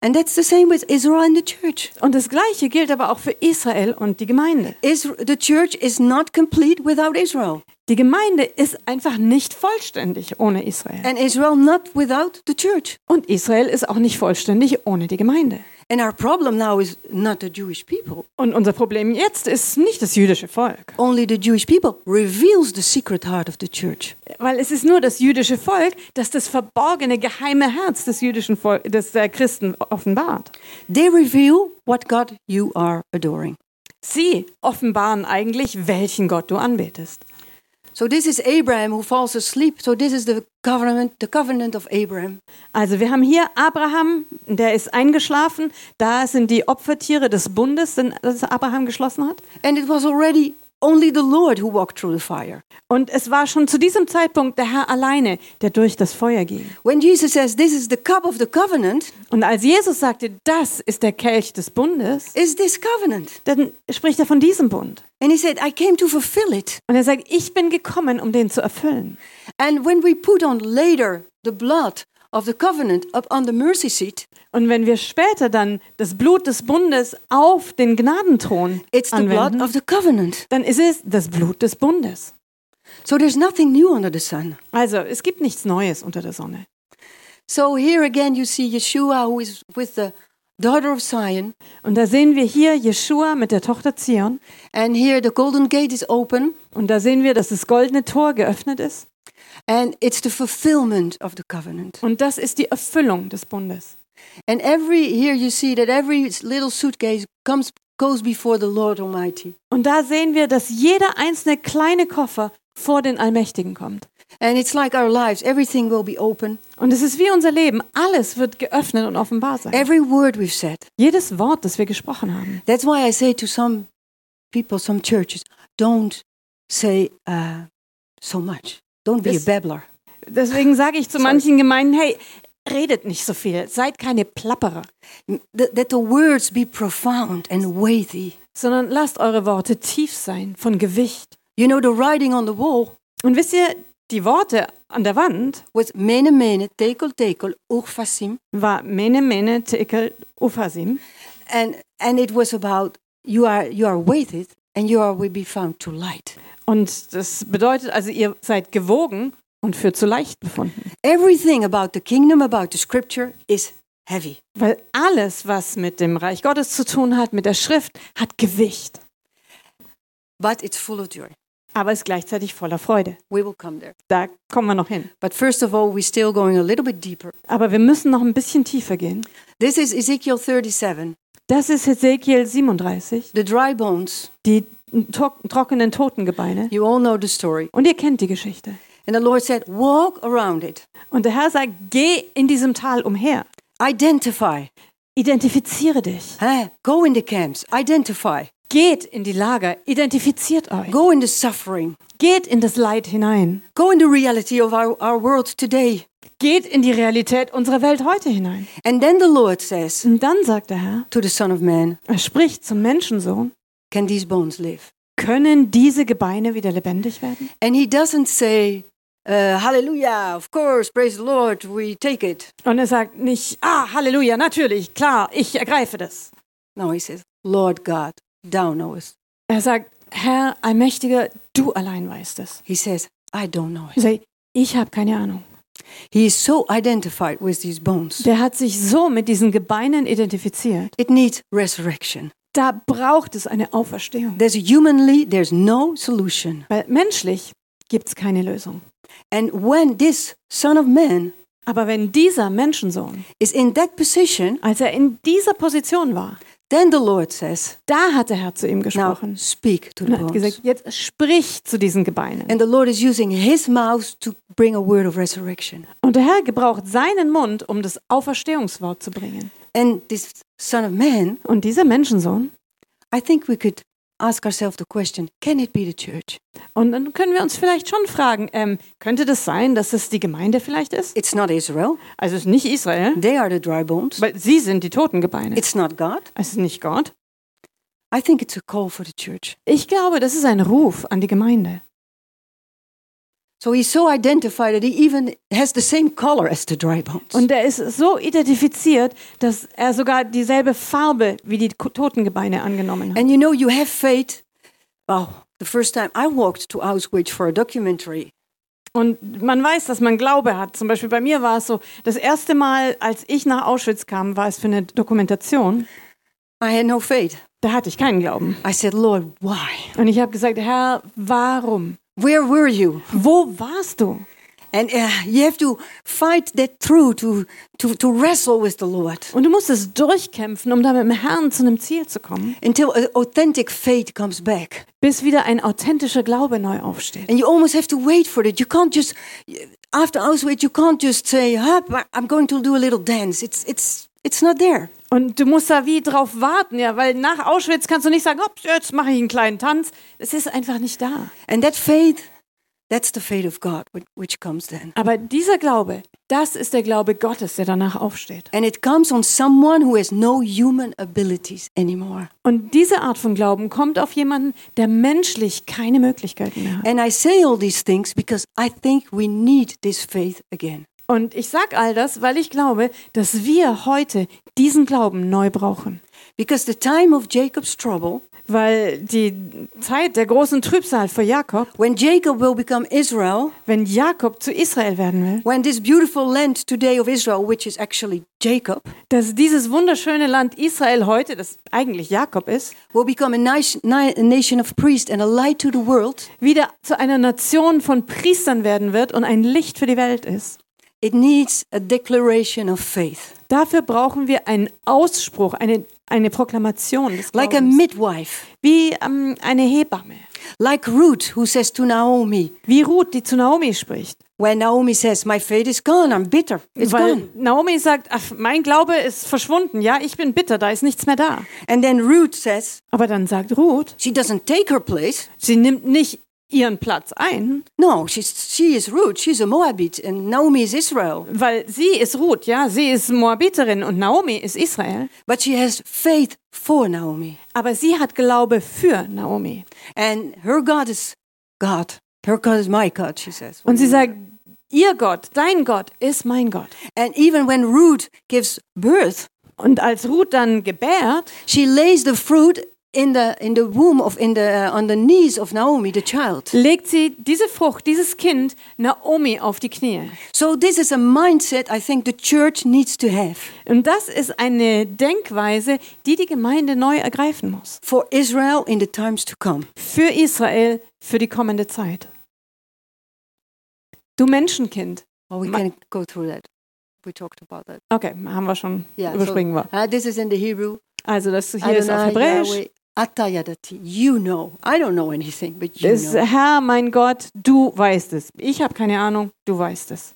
And that's the same with Israel and the church. Und das Gleiche gilt aber auch für Israel und die Gemeinde. Is the church is not complete without Israel, Die Gemeinde ist einfach nicht vollständig ohne Israel. and Israel not without the church. Und Israel ist auch nicht vollständig ohne die Gemeinde. And our problem now is not the Jewish people. Und unser Problem jetzt ist nicht das jüdische Volk, Only the Jewish people reveals the secret heart of the church. weil es ist nur das jüdische Volk, das das verborgene, geheime Herz des jüdischen Vol des äh, Christen offenbart. They reveal what God you are adoring. Sie offenbaren eigentlich, welchen Gott du anbetest. So this is Abraham who falls asleep. So this is the covenant, the covenant of Abraham. Also wir haben hier Abraham, der ist eingeschlafen. Da sind die Opfertiere des Bundes, den- Abraham geschlossen hat. And it was already only the Lord who walked through the fire. Und es war schon zu diesem Zeitpunkt der Herr alleine, der durch das Feuer ging. When Jesus says this is the cup of the covenant, Und als Jesus sagte, das ist der Kelch des Bundes, is this covenant. dann spricht er von diesem Bund. And he said, I came to fulfill it. Und er sagt, ich bin gekommen, um den zu erfüllen. And when we put on later the blood of the covenant up on the mercy seat, Und wenn wir später dann das Blut des Bundes auf den Gnadenthron it's the blood anwenden, of the covenant. dann ist es das Blut des Bundes. So there's nothing new under the sun. Also es gibt nichts Neues unter der Sonne. So here again you see Yeshua who is with the daughter of Zion. Und da sehen wir hier Jeschua mit der Tochter Zion. And here the golden gate is open. Und da sehen wir, dass das goldene Tor geöffnet ist. And it's the fulfillment of the covenant. Und das ist die Erfüllung des Bundes. And every here you see that every little suitcase comes goes before the Lord Almighty. Und da sehen wir, dass jeder einzelne kleine Koffer vor den Allmächtigen kommt. And it's like our lives. Everything will be open. Und es ist wie unser Leben. Alles wird geöffnet und offenbar sein. Every word we've said. Jedes Wort, das wir gesprochen haben. That's why I say to some people, some churches, don't say uh, so much. Don't be a babbler. Deswegen sage ich zu manchen Gemeinden, hey, redet nicht so viel. Seid keine Plapperer. That, the words be profound and weighty. Sondern lasst eure Worte tief sein, von Gewicht. You know, the writing on the wall Und wisst ihr, die Worte an der Wand was mene mene, tekel tekel, urfasim. war Mene Mene Tekel Uphasim. And, and it was about you are, you are weighted and you are will be found too light. Und das bedeutet also, ihr seid gewogen und für zu leicht befunden. Everything about the kingdom, about the scripture is heavy. Weil alles, was mit dem Reich Gottes zu tun hat, mit der Schrift, hat Gewicht. But it's full of joy. Aber ist gleichzeitig voller Freude. We will come there. Da kommen wir noch hin. But first of all, we're still going a little bit deeper. Aber wir müssen noch ein bisschen tiefer gehen. This is Ezekiel 37, Das ist Ezekiel 37, the dry bones. die to trockenen Totengebeine. You all know the story. Und ihr kennt die Geschichte. And the Lord said, Walk around it, Und der Herr sagt, geh in diesem Tal umher. identify, Identifiziere dich. huh? go in the camps, identify, Geht in die Lager. Identifiziert euch. go in the suffering, Geht in das Leid hinein. go in the reality of our, our world today. Geht in die Realität unserer Welt heute hinein. And then the Lord says Und dann sagt der Herr, to the Son of Man, er spricht zum Menschensohn, Can these bones live? können diese Gebeine wieder lebendig werden? And he doesn't say, uh, Hallelujah, of course, praise the Lord, we take it. Und er sagt nicht, ah, Halleluja, natürlich, klar, ich ergreife das. No, he says, Lord God, thou knowest. Er sagt, Herr Allmächtiger, du allein weißt es. He says, I don't know Er it. sagt, ich habe keine Ahnung. He is so identified with these bones. Der hat sich so mit diesen Gebeinen identifiziert. It needs resurrection. Da braucht es eine Auferstehung. There's humanly, there's no solution. Weil menschlich gibt es keine Lösung. And when this Son of Man Aber wenn dieser Menschensohn, is in that position, als er in dieser Position war, then the Lord says, da hat der Herr zu ihm Now gesprochen. speak to the Und hat bones. gesagt, jetzt sprich zu diesen Gebeinen. And the Lord is using his mouth to bring a word of resurrection. Und der Herr gebraucht seinen Mund, um das Auferstehungswort zu bringen. And this Son of Man, Und dieser Menschensohn, I think we could ask ourselves the question can it be the church? und dann können wir uns vielleicht schon fragen, ähm, könnte das sein, dass es die Gemeinde vielleicht ist? It's not Israel, Also es ist nicht Israel, they are the dry bones. weil sie sind die Totengebeine. It's not God. Es ist nicht Gott. I think it's a call for the church. Ich glaube, das ist ein Ruf an die Gemeinde. So he's so identified that he even has the same color as the dry bones. Und er ist so identifiziert, dass er sogar dieselbe Farbe wie die Totengebeine angenommen hat. And you know, you have faith. Wow, the first time I walked to Auschwitz for a documentary, Und man weiß, dass man Glaube hat. Zum Beispiel bei mir war es so, das erste Mal, als ich nach Auschwitz kam, war es für eine Dokumentation. I had no faith. Da hatte ich keinen Glauben. I said, Lord, why? Und ich habe gesagt, Herr, warum? Where were you? Wo warst du? And uh, you have to fight that through to, to, to wrestle with the Lord Und du musst es durchkämpfen, um da mit dem Herrn zu einem Ziel zu kommen, until authentic faith comes back. bis wieder ein authentischer Glaube neu aufsteht. And you almost have to wait for it. You can't just, after Auschwitz, you can't just say, huh, I'm going to do a little dance. It's, it's, it's not there. Und du musst da wie drauf warten, ja, weil nach Auschwitz kannst du nicht sagen, "Hopp, jetzt mache ich einen kleinen Tanz. Es ist einfach nicht da. And that faith, that's the faith of God, which- which comes then. Aber dieser Glaube, das ist der Glaube Gottes, der danach aufsteht. And it comes on someone who has no human abilities anymore. Und diese Art von Glauben kommt auf jemanden, der menschlich keine Möglichkeiten mehr hat. And I say all these things because I think we need this faith again. Und ich sage all das, weil ich glaube, dass wir heute diesen Glauben neu brauchen. Because the time of Jacob's trouble, Weil die Zeit der großen Trübsal für Jakob, when Jacob will become Israel, wenn Jakob zu Israel werden will, when this beautiful land today of Israel, which is actually Jacob, dass dieses wunderschöne Land Israel heute, das eigentlich Jakob ist, will become a, nice, ni- a nation of priests and a light to the world, wieder zu einer Nation von Priestern werden wird und ein Licht für die Welt ist. It needs a declaration of faith. Dafür brauchen wir einen Ausspruch, eine, eine Proklamation des Like a Glaubens. midwife, Wie ähm, eine Hebamme. like Ruth, who says to Naomi, Wie Ruth, die zu Naomi spricht. when Naomi says, My faith is gone, I'm bitter, it's Weil gone. Naomi sagt, ach, mein Glaube ist verschwunden. Ja, ich bin bitter, da ist nichts mehr da. And then Ruth says, Aber dann sagt Ruth, she doesn't take her place. sie nimmt nicht ihren Platz ein, No, she's, she is Ruth, she's a Moabite, and Naomi is Israel. weil sie ist Ruth, ja, sie ist Moabiterin und Naomi ist Israel. But she has faith for Naomi. Aber sie hat Glaube für Naomi. And her God is God. Her God is my God, she says. Und sie sagt, ihr Gott, dein Gott ist mein Gott. And even when Ruth gives birth, Und als Ruth dann gebärt, she lays the fruit in the in the womb of in the uh, on the knees of Naomi, the child. legt sie diese Frucht, dieses Kind Naomi auf die Knie. So this is a mindset I think the church needs to have Und das ist eine Denkweise, die die Gemeinde neu ergreifen muss. for Israel in the times to come. Für Israel, für die kommende Zeit. Du Menschenkind. Well, we Ma- can go through that. We talked about that. Okay, haben wir schon. Yeah. Überspringen wir. uh, this is in the Hebrew. Also das hier ist auf Adonai Hebräisch. Yahweh. You know. I don't know anything, but you know. Herr, mein Gott, du weißt es. Ich habe keine Ahnung, du weißt es.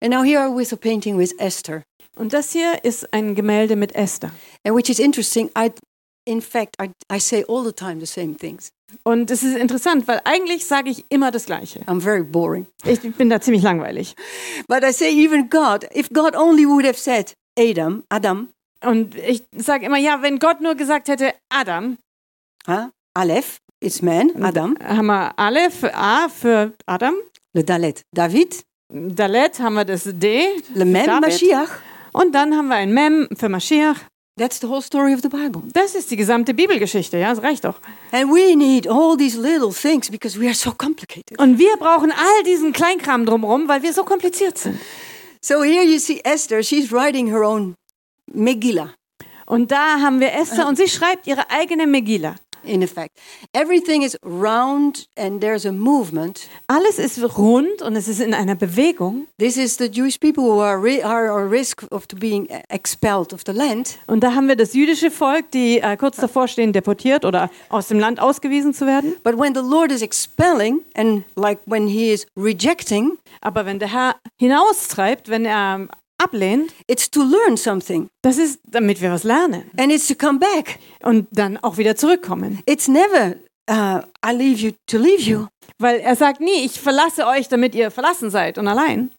And now here with a painting with Esther, Und das hier ist ein Gemälde mit Esther. and which is interesting. I, in fact, I, I say all the time the same things. Und es ist interessant, weil eigentlich sage ich immer das Gleiche. I'm very boring, Ich bin da ziemlich langweilig. but I say even God. If God only would have said Adam, Adam, Und ich sage immer, ja, wenn Gott nur gesagt hätte, Adam, huh? Aleph, it's man, Adam. haben wir für A für Adam. Le Dalet, David. Dalet haben wir das D. Le Mem, David. Mashiach. Und dann haben wir ein Mem für Mashiach. That's the whole story of the Bible. Das ist die gesamte Bibelgeschichte, ja, das reicht doch. And we need all these little things because we are so complicated. Und wir brauchen all diesen Kleinkram drumherum, weil wir so kompliziert sind. So here you see Esther, she's writing her own Megillah, Und da haben wir Esther und sie schreibt ihre eigene Megillah. In effect. Everything is round and there's a movement. Alles ist rund und es ist in einer Bewegung. This is the Jewish people who are, are at risk of being expelled of the land. Und da haben wir das jüdische Volk, die äh, kurz davor stehen, deportiert oder aus dem Land ausgewiesen zu werden. But when the Lord is expelling, and like when He is rejecting, Aber wenn der Herr hinaustreibt, wenn er ablehnt, it's to learn something das ist, damit wir was lernen and it's to come back. und dann auch wieder zurückkommen. It's never, uh, I leave you to leave you. Weil er sagt nie, ich verlasse euch, damit ihr verlassen seid und allein.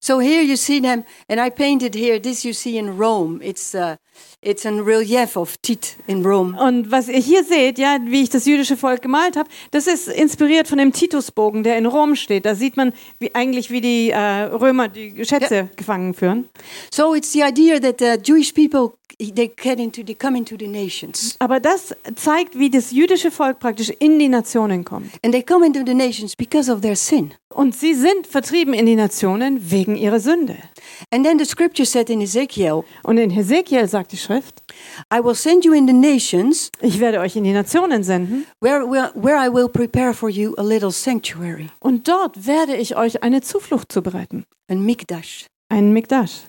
So here you see them, and I painted here. This you see in Rome. It's uh, it's a relief of Tit in Rome. Und was ihr hier seht, ja, wie ich das jüdische Volk gemalt habe, das ist inspiriert von dem Titusbogen, der in Rom steht. Da sieht man wie, eigentlich, wie die äh, Römer die Schätze gefangen führen. So it's the idea that the Jewish people they get into they come into the nations, Aber das zeigt, wie das jüdische Volk praktisch in die Nationen kommt. and they come into the nations because of their sin. Und sie sind vertrieben in die Nationen wegen ihrer Sünde. And then the scripture said in Ezekiel, Und in Hesekiel sagt die Schrift, "I will send you in the nations ich werde euch in die Nationen senden where where, where I will prepare for you a little sanctuary, und dort werde ich euch eine Zuflucht zubereiten. and mikdash." Einen Mikdash.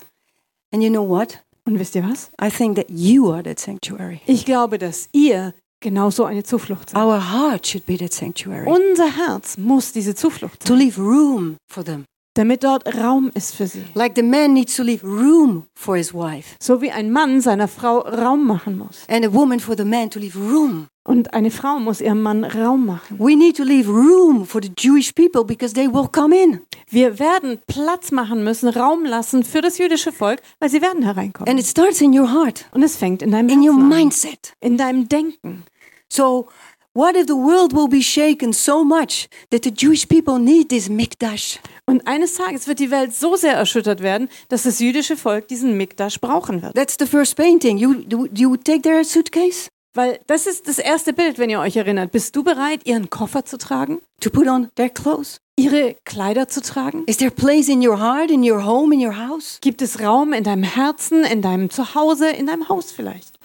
And you know what? Und wisst ihr was? I think that you are that sanctuary. Ich glaube, dass ihr genauso eine Zuflucht seid. Our heart should be that sanctuary. Unser Herz muss diese Zuflucht To sein, leave room for them. damit dort Raum ist für sie. Like the man needs to leave room for his wife, So wie ein Mann seiner Frau Raum machen muss. and a woman for the man to leave room. Und eine Frau muss ihrem Mann Raum machen. We need to leave room for the Jewish people because they will come in. Wir werden Platz machen müssen, Raum lassen für das jüdische Volk, weil sie werden hereinkommen. And it starts in your heart, Und es fängt in deinem in your Herzen an, mindset. in deinem Denken. So, what if the world will be shaken so much that the Jewish people need this mikdash? Und eines Tages wird die Welt so sehr erschüttert werden, dass das jüdische Volk diesen Mikdash brauchen wird. That's the first painting. You do you take their suitcase Weil das ist das erste Bild, wenn ihr euch erinnert. Bist du bereit, ihren Koffer zu tragen? to put on their clothes? Ihre Kleider zu tragen? Is there place in your heart, in your home, in your house? Gibt es Raum in deinem Herzen, in deinem Zuhause, in deinem Haus vielleicht?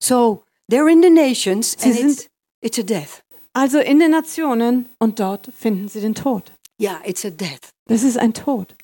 So they're in the nations, Sie and it's, it's a death. Also in den Nationen und dort finden sie den Tod. Yeah, it's a death. Das ist ein Tod.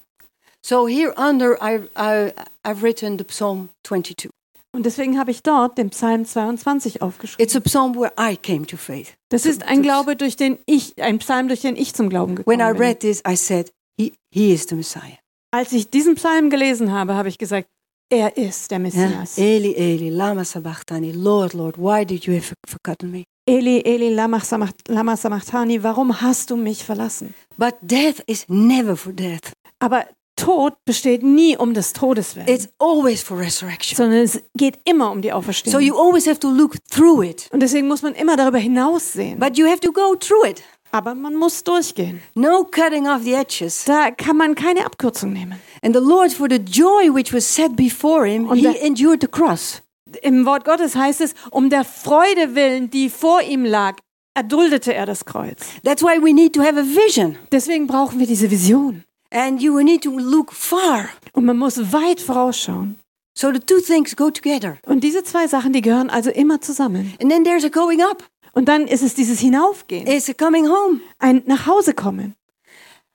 So here under, I, I, I've written the Psalm 22. Und deswegen habe ich dort den Psalm 22 aufgeschrieben. It's a psalm where I came to faith. Das ist ein Glaube, durch den ich, ein Psalm, durch den ich zum Glauben gekommen When I bin. read this, I said, he, he is the Messiah. Als ich diesen Psalm gelesen habe, habe ich gesagt, er ist der. Messias. Eli, Eli, lama sabachthani. Lord, Lord, why did you have forgotten me? Eli, Eli, lama sabachthani, warum hast du mich verlassen? But death is never for death. Aber Tod besteht nie um des Todes willen, It's always for resurrection. sondern es geht immer um die So Auferstehung. you always have to look through it. Und deswegen muss man immer darüber hinaussehen. But you have to go through it. Aber man muss durchgehen. No cutting off the edges. Da kann man keine Abkürzung nehmen. And the Lord, for the joy which was set before him, Und he endured the cross. Im Wort Gottes heißt es, um der Freude willen, die vor ihm lag, erduldete er das Kreuz. That's why we need to have a vision. Deswegen brauchen wir diese Vision. And you will need to look far. Und man muss weit vorausschauen. So the two things go together. Und diese zwei Sachen, die gehören also immer zusammen. And then there's a going up. Und dann ist es dieses Hinaufgehen, It's a coming home. ein Nachhausekommen.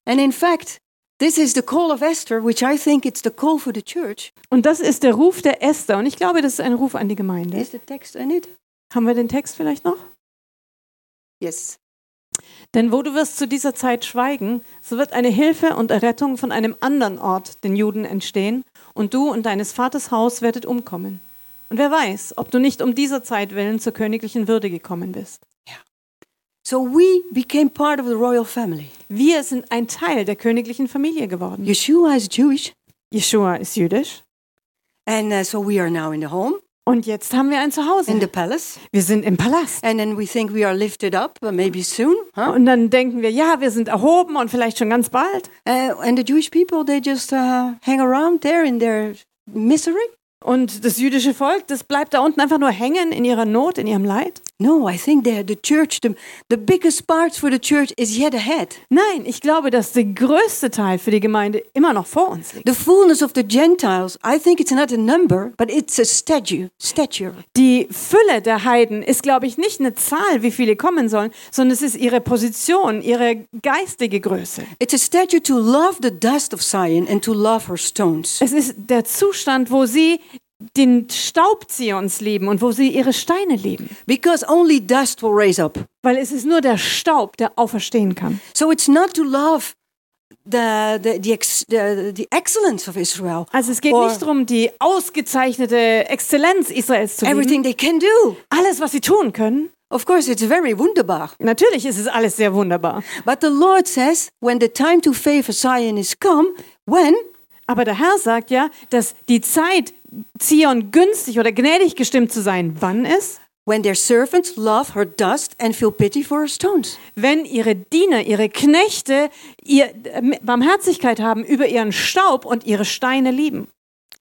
And in fact, this is the call of Esther, which I think it's the call for the church. Und das ist der Ruf der Esther. Und ich glaube, das ist ein Ruf an die Gemeinde. Is the text in it? Haben wir den Text vielleicht noch? Yes. Denn wo du wirst zu dieser Zeit schweigen, so wird eine Hilfe und Errettung von einem anderen Ort den Juden entstehen, und du und deines Vaters Haus werdet umkommen. Und wer weiß, ob du nicht um dieser Zeit willen zur königlichen Würde gekommen bist. So we became part of the royal family. Wir sind ein Teil der königlichen Familie geworden. Yeshua is Jewish. Yeshua ist jüdisch. And uh, so we are now in the home, Und jetzt haben wir ein in Zuhause. the palace. Wir sind im Palast. And then we think we are lifted up, maybe soon. Huh? Und dann denken wir, ja, wir sind erhoben und vielleicht schon ganz bald. Uh, and the Jewish people, they just uh, hang around there in their misery. Und das jüdische Volk, das bleibt da unten einfach nur hängen in ihrer Not, in ihrem Leid. No, I think the church, the, the biggest part for the church is yet ahead. Nein, ich glaube, dass der größte Teil für die Gemeinde immer noch vor uns liegt. The fullness of the Gentiles, I think it's not a number, but it's a statue, stature. Die Fülle der Heiden ist, glaube ich, nicht eine Zahl, wie viele kommen sollen, sondern es ist ihre Position, ihre geistige Größe. It's a statue to love the dust of Zion and to love her stones. Es ist der Zustand, wo sie den Staub Zions lieben und wo sie ihre Steine lieben. Because only dust will raise up. Weil es ist nur der Staub, der auferstehen kann. So it's not to love the, the, the, the, the excellence of Israel, Also es geht Or- nicht darum, die ausgezeichnete Exzellenz Israels zu lieben. everything they can do. Alles, was sie tun können. Of course, it's very wunderbar. Natürlich ist es alles sehr wunderbar. But the Lord says, when the time to favor Zion is come, when? Aber der Herr sagt ja, dass die Zeit, Zion günstig oder gnädig gestimmt zu sein, wann ist? When their servants love her dust and feel pity for her stones. Wenn ihre Diener, ihre Knechte ihr äh, Barmherzigkeit haben über ihren Staub und ihre Steine lieben.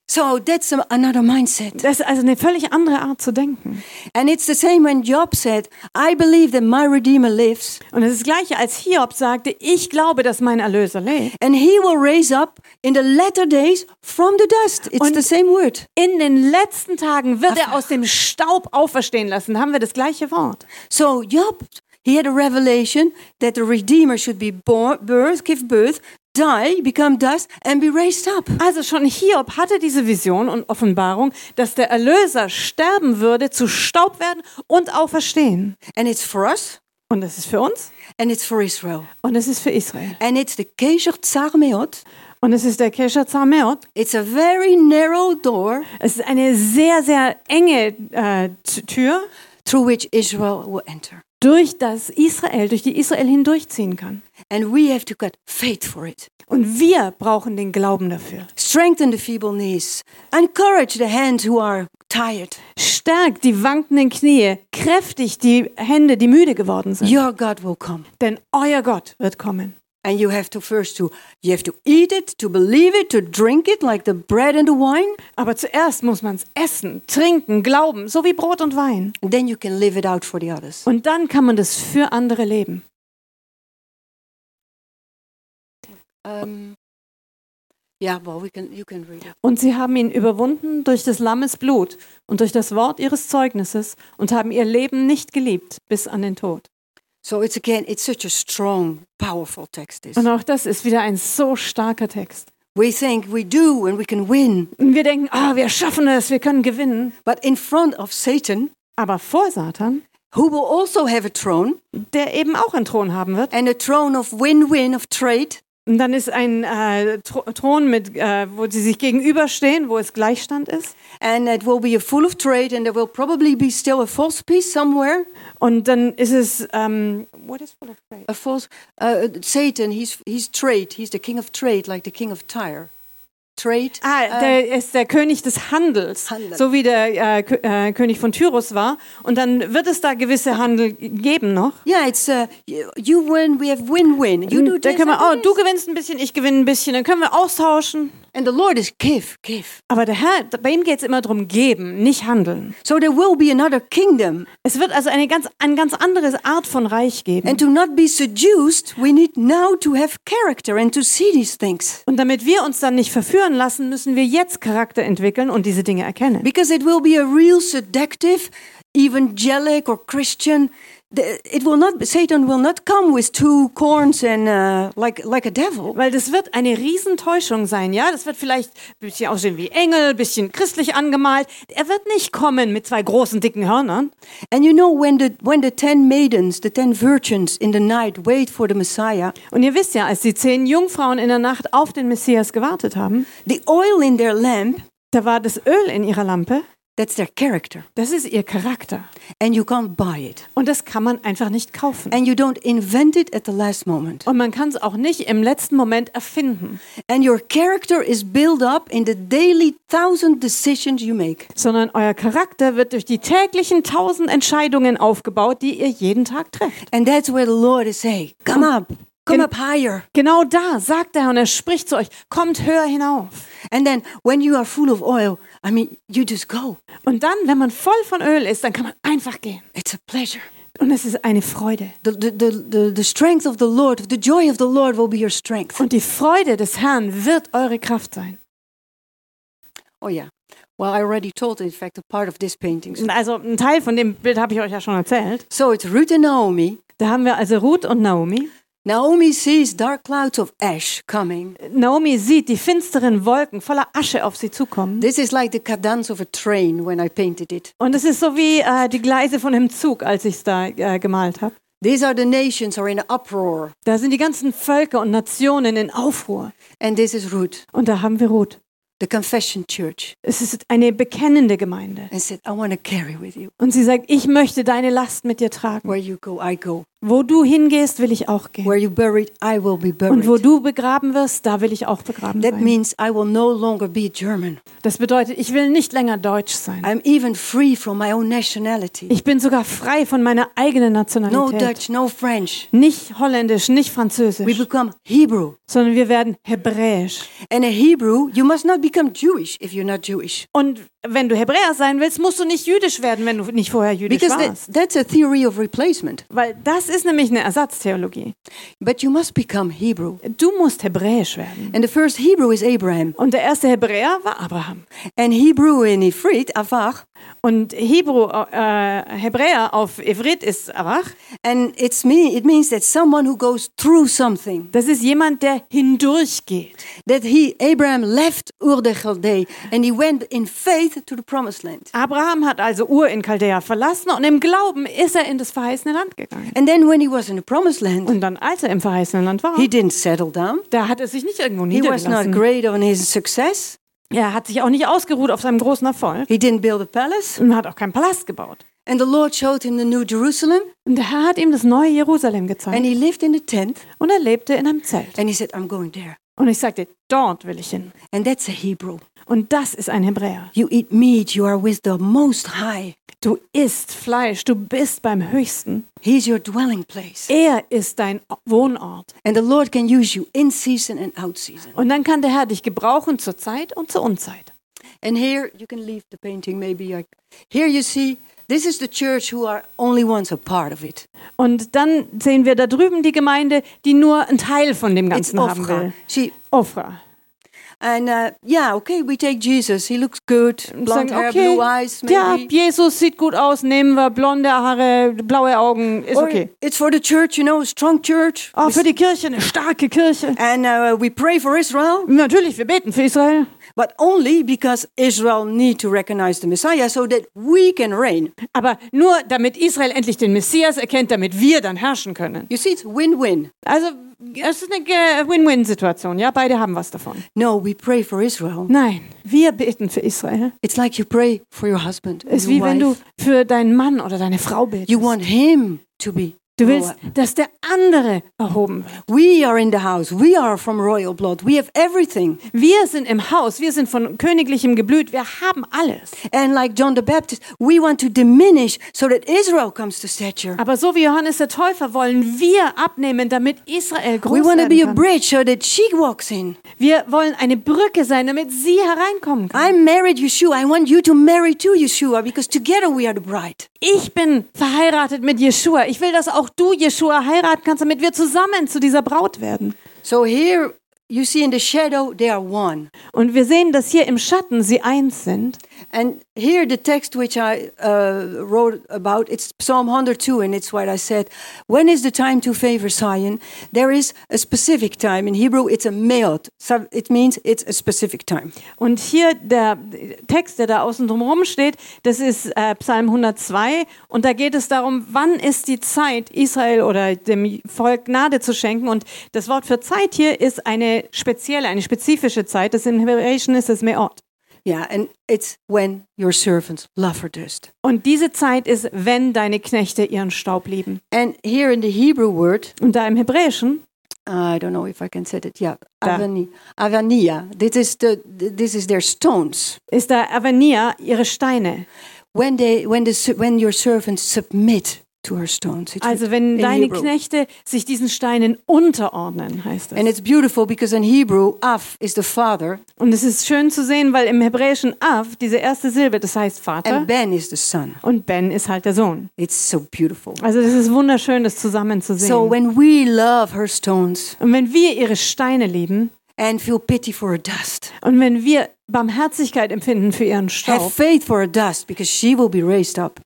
So that's another mindset. Das ist also eine völlig andere Art zu denken. And it's the same when Job said, I believe that my Redeemer lives, Und es ist das Gleiche, als Hiob sagte, ich glaube, dass mein Erlöser lebt. and he will raise up in the latter days from the dust. It's Und- the same word. In den letzten Tagen wird er aus dem Staub auferstehen lassen. Da haben wir das gleiche Wort. So Job, he had a revelation that the Redeemer should be born, birth, give birth, die, become dust, and be raised up. Also schon Hiob hatte diese Vision und Offenbarung, dass der Erlöser sterben würde, zu Staub werden und auferstehen. And it's for us, Und das ist für uns and it's for Israel. und es ist für Israel. And it's the Kesher Tsarmeot. Und es ist der Kesher Zameot. It's a very narrow door Es ist eine sehr, sehr enge äh, Tür, through which Israel will enter. Durch das Israel, durch die Israel hindurchziehen kann. And we have to got faith for it. Und wir brauchen den Glauben dafür. Strengthen the feeble knees. Encourage the hands who are tired. Stärkt die wankenden Knie, kräftigt die Hände, die müde geworden sind. Your God will come. Denn euer Gott wird kommen. And you have to first to you have to eat it, to believe it, to drink it like the bread and the wine, Aber zuerst muss man es essen, trinken, glauben, so wie Brot und Wein. and then you can live it out for the others. Und dann kann man das für andere leben. Um, yeah, well, we can you can read it. Und sie haben ihn überwunden durch des Lammes Blut und durch das Wort ihres Zeugnisses und haben ihr Leben nicht geliebt bis an den Tod. So it's again, it's such a strong, powerful text. This Und auch das ist wieder ein so starker Text. we think we do and we can win, Und wir denken, ah, wir schaffen es, wir können gewinnen. but in front of Satan, Aber vor Satan, who will also have a throne der eben auch einen Thron haben wird, and a throne of win-win of trade, und dann ist ein äh, Thro- Thron, mit, äh, wo sie sich gegenüberstehen, wo es Gleichstand ist. and it will be full of trade, and there will probably be still a false peace somewhere. Und dann ist es, ähm, what is full of trade? A false uh, Satan. He's he's trade. He's the king of trade, like the king of Tyre. Trade. Ah, der ist der König des Handels, Handel. so wie der äh, äh, König von Tyrus war. Und dann wird es da gewisse Handel geben noch. Yeah, it's uh, you, win, we have win-win. You do Da können wir, oh, du gewinnst ein bisschen, ich gewinne ein bisschen, dann können wir austauschen. and the Lord is give, give. Aber der Herr, bei ihm geht es immer darum, geben, nicht handeln. So there will be another kingdom. Es wird also eine ganz, eine ganz andere Art von Reich geben. And to not be seduced, we need now to have character and to see these things. Und damit wir uns dann nicht verführen lassen, müssen wir jetzt Charakter entwickeln und diese Dinge erkennen. Because it will be a real seductive, evangelic or Christian. It will not. Satan will not come with two corns and uh, like like a devil. Weil das wird eine Riesentäuschung sein, ja? Das wird vielleicht ein bisschen aussehen wie Engel, ein bisschen christlich angemalt. Er wird nicht kommen mit zwei großen, dicken Hörnern. And you know when the when the ten maidens, the ten virgins in the night wait for the Messiah, Und ihr wisst ja, als die zehn Jungfrauen in der Nacht auf den Messias gewartet haben, the oil in their lamp, da war das Öl in ihrer Lampe. That's their character, Das ist ihr Charakter. and you can't buy it, Und das kann man einfach nicht kaufen. and you don't invent it at the last moment. Und man kann es auch nicht im letzten Moment erfinden, And your character is built up in the daily thousand decisions you make. sondern euer Charakter wird durch die täglichen tausend Entscheidungen aufgebaut, die ihr jeden Tag trefft. And that's where the Lord is saying, Come up, come up higher. Genau da sagt er und er spricht zu euch, kommt höher hinauf. And then when you are full of oil, I mean, you just go. Und dann, wenn man voll von Öl ist, dann kann man einfach gehen. It's a pleasure. Und es ist eine Freude. The, the, the, the, strength of the Lord, the joy of the Lord will be your strength. Und die Freude des Herrn wird eure Kraft sein. Oh, yeah. Well, I already told, in fact, a part of this painting. Also ein Teil von dem Bild habe ich euch ja schon erzählt. So it's Ruth and Naomi. Da haben wir also Ruth und Naomi. Naomi sees dark clouds of ash coming. Naomi sieht die finsteren Wolken voller Asche auf sie zukommen. This is like the cadence of a train when I painted it. Und es ist so wie äh, die Gleise von einem Zug, als ich es da äh, gemalt habe. These are the nations are in uproar. Da sind die ganzen Völker und Nationen in Aufruhr. And this is Ruth, Und da haben wir Ruth. the confession church, Es ist eine bekennende Gemeinde. and said, I want to carry with you. Und sie sagt, ich möchte deine Last mit dir tragen. Where you go, I go. Wo du hingehst, will ich auch gehen. Where you buried, I will be Und wo buried. du begraben wirst, da will ich auch begraben That sein. means I will no longer be German. Das bedeutet, ich will nicht länger deutsch sein. I'm even free from my own nationality. Ich bin sogar frei von meiner eigenen No Nationalität. Dutch, no French. Nicht holländisch, nicht We französisch, become Hebrew. sondern wir werden hebräisch. And a Hebrew, you must not become Jewish if you're not Jewish. Und wenn du Hebräer sein willst, musst du nicht jüdisch werden, wenn du nicht vorher jüdisch Because that, warst. that's a theory of replacement. Weil das ist nämlich eine Ersatztheologie. But you must become Hebrew. Du musst hebräisch werden. And the first Hebrew is Abraham. Und der erste Hebräer war Abraham. And Hebrew in Ifrit, Avach. Und Hebrew, äh, Hebräer auf Ivrit ist Avach. And it's me, it means that someone who goes through something. Das ist jemand, der hindurchgeht. That he, Abraham, left Ur de Chaldee and he went in faith to the promised land. Abraham hat also Ur in Chaldea verlassen und im Glauben ist er in das verheißene Land gegangen. And then when he was in the promised land, Und dann, als er im verheißenen Land war, he didn't settle down. da hat er sich nicht irgendwo He was not niedergelassen. great on his success. Er hat sich auch nicht ausgeruht auf seinem großen Erfolg He didn't build a palace. und hat auch keinen Palast gebaut. And the Lord showed him the New Jerusalem. Und der Herr hat ihm das neue Jerusalem And gezeigt. he lived in a tent. Und er lebte in einem Zelt. And he said, I'm going there. Und ich sagte, dort will ich hin. And that's a Hebrew. Und das ist ein Hebräer. You eat meat, you are with the Most High. Du isst Fleisch, du bist beim Höchsten. He's your dwelling place. Er ist dein Wohnort. And the Lord can use you in season and out season. Und dann kann der Herr dich gebrauchen zur Zeit und zur Unzeit. And here, you can leave the painting maybe. Like, here you see, this is the church who are only once a part of it. Und dann sehen wir da drüben die Gemeinde, die nur einen Teil von dem Ganzen haben Ofra. will. See, Ofra. And uh, yeah, okay, we take Jesus. He looks good. Blonde sagen, hair, okay, blue eyes, ja, maybe. Jesus sieht gut aus, nehmen wir blonde Haare, blaue Augen, ist Or okay. It's for the church, you know, strong church. Oh, für die Kirche, eine starke Kirche. And uh, we pray for Israel, Natürlich, wir beten für Israel. But only because Israel need to recognize the Messiah so that we can reign. Aber nur damit Israel endlich den Messias erkennt, damit wir dann herrschen können. You see, it's win-win. Also, es ist eine Ge- Win-Win-Situation, ja? Beide haben was davon. No, we pray for Israel. Nein, wir beten für Israel. It's like you pray for your husband, Es ist wie wenn du wife. für deinen Mann oder deine Frau betest. You want him to be Du willst, dass der andere erhoben wird. We are in the house. We are from royal blood. We have everything. Wir sind im Haus, wir sind von königlichem Geblüt, wir haben alles. And like John the Baptist, we want to diminish so that Israel comes to stature. Aber so wie Johannes der Täufer wollen wir abnehmen, damit Israel groß We want to be a werden kann. bridge so that she walks in. Wir wollen eine Brücke sein, damit sie hereinkommen kann. I married Yeshua. I want you to marry to Yeshua because together we are the bride. Ich bin verheiratet mit Jeshua. Ich will, dass auch du Jeshua heiraten kannst, damit wir zusammen zu dieser Braut werden. So here you see in the shadow they are one. Und wir sehen, dass hier im Schatten sie eins sind. And here the text which I uh, wrote about, it's Psalm 102, and it's what I said. When is the time to favor Zion? There is a specific time. In Hebrew, it's a meot. So it means it's a specific time. Und hier der Text, der da außen drumherum steht, das ist äh, Psalm 102. Und da geht es darum, wann ist die Zeit, Israel oder dem Volk Gnade zu schenken. Und das Wort für Zeit hier ist eine spezielle, eine spezifische Zeit. Das im Hebräischen ist es Meot. Yeah, and it's when your servants love her dust. Und diese Zeit ist, wenn deine Knechte ihren Staub lieben. And here in the Hebrew word, Und da im Hebräischen, I don't know if I can say it. Yeah, Da. avani, avania. This is the this is their stones. ist da Avania ihre Steine. When they when the when your servants submit Also wenn in deine. Knechte sich diesen Steinen unterordnen, heißt And es. it's beautiful because in Hebrew, Af is the father Und es ist schön zu sehen, weil im Hebräischen Av, diese erste Silbe, das heißt Vater. and Ben is the son. Und Ben ist halt der Sohn. It's so beautiful. Also das ist wunderschön, das zusammen zu sehen. So when we love her stones und wenn wir ihre Steine lieben and feel pity for her dust, und wenn wir Barmherzigkeit empfinden für ihren have Staub, faith for her dust because she will be raised up.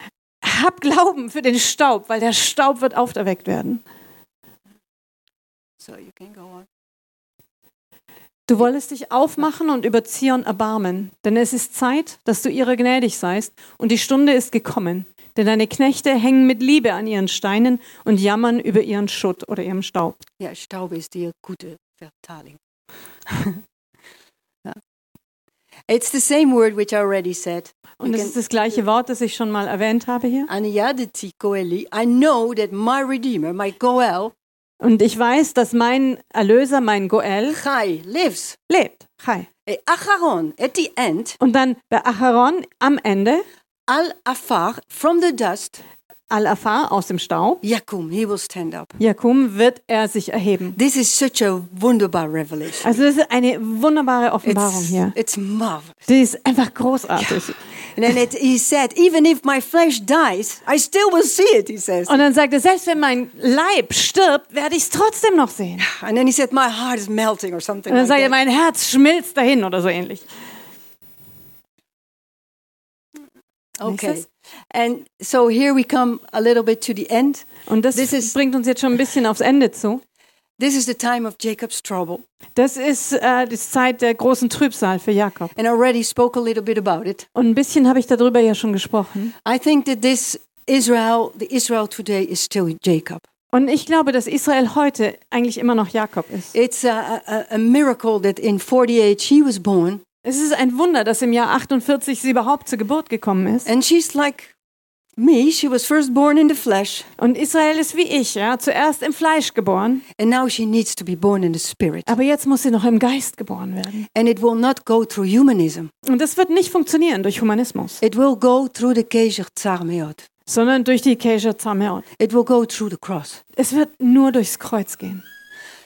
Hab Glauben für den Staub, weil der Staub wird auferweckt werden. So you can go on. Du wolltest dich aufmachen und über Zion erbarmen, denn es ist Zeit, dass du ihrer gnädig seist, und die Stunde ist gekommen. Denn deine Knechte hängen mit Liebe an ihren Steinen und jammern über ihren Schutt oder ihrem Staub. Ja, Staub ist die gute Vertaling. It's the same word which I already said. Und can- ist das gleiche Wort, das ich schon mal erwähnt habe hier. I know that my Redeemer, my Goel, Und ich weiß, dass mein Erlöser, mein Goel, Chai, lives. lebt. Chai. E Acharon, at the end, Und dann bei Acharon am Ende, Al Afar, from the dust, Al-Afar aus dem Staub, Yakum, he will stand up. Jakum, wird er sich erheben. This is such a wunderbar revelation. Also das ist eine wunderbare Offenbarung It's, hier. it's marvelous. Die ist einfach großartig. And then it, he said, even if my flesh dies, I still will see it, he says. Und dann sagt er, selbst wenn mein Leib stirbt, werde ich es trotzdem noch sehen. And then he said, my heart is melting or something Und dann like sagt er, mein Herz schmilzt dahin oder so ähnlich. Okay. Nächstes. And so here we come a little bit to the end. Und das This is- bringt uns jetzt schon ein bisschen aufs Ende zu. This is the time of Jacob's trouble. Das ist äh, die Zeit der großen Trübsal für Jakob. And I already spoke a little bit about it. Und ein bisschen habe ich darüber ja schon gesprochen. I think that this Israel, the Israel today, is still Jacob. Und ich glaube, dass Israel heute eigentlich immer noch Jakob ist. It's a, a, a miracle that in 48 she was born, Es ist ein Wunder, dass im Jahr 48 sie überhaupt zur Geburt gekommen ist. and she's like me. She was first born in the flesh, Und Israel ist wie ich, ja, zuerst im Fleisch geboren, and now she needs to be born in the spirit. aber jetzt muss sie noch im Geist geboren werden. And it will not go through humanism. Und das wird nicht funktionieren durch Humanismus, It will go through the Kesher Tsar Meod. sondern durch die Kesher Zameot. It will go through the cross. Es wird nur durchs Kreuz gehen.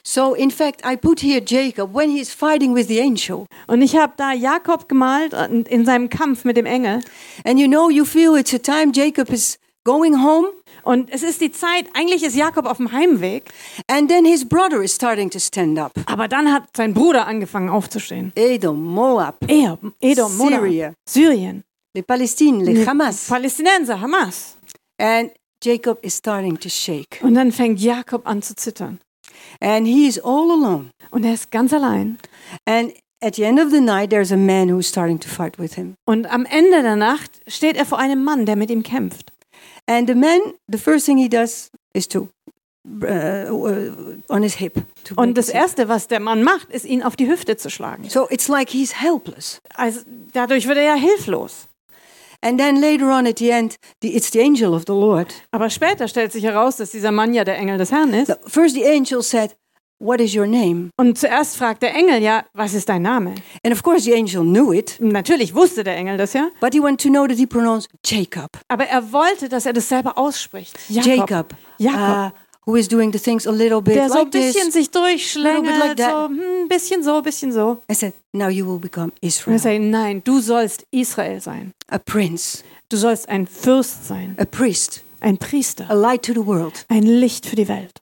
So, in fact, I put here Jacob when he's fighting with the angel. Und ich habe da Jakob gemalt in seinem Kampf mit dem Engel. And you know, you feel it's a time Jacob is going home, Und es ist die Zeit, eigentlich ist Jakob auf dem Heimweg, and then his brother is starting to stand up. aber dann hat sein Bruder angefangen aufzustehen. Edom, Moab, Er, Edom, Moab, Syria. Syrien, les Palestiniens, les Hamas. Palästinenser, Hamas. And Jacob is starting to shake. Und dann fängt Jakob an zu zittern. And he is all alone. Und er ist ganz allein. And at the end of the night, there's a man who's starting to fight with him. Und am Ende der Nacht steht er vor einem Mann, der mit ihm kämpft. And the man, the first thing he does is to, uh, on his hip. Und das. Erste, was der Mann macht, ist, ihn auf die Hüfte zu schlagen. So it's like he's helpless. Also dadurch wird er ja hilflos. And then later on at the end, the, it's the angel of the Lord. Aber später stellt sich heraus, dass dieser Mann ja der Engel des Herrn ist. First, the angel said, What is your name? Und zuerst fragt der Engel ja, was ist dein Name? And of course, the angel knew it, Natürlich wusste der Engel das ja, but he wanted to know that he pronounced Jacob. aber er wollte, dass er das selber ausspricht. Jakob. Jacob. Jakob. uh, who is doing the things a little bit der so ein like bisschen this. sich durchschlängelt, like so hm, ein bisschen so, ein bisschen so. I said, Now you will become Und er Israel, sagt, nein, du sollst Israel sein. a prince, Du sollst ein Fürst sein, a priest, ein a Priester, light to the world. ein Licht für die Welt.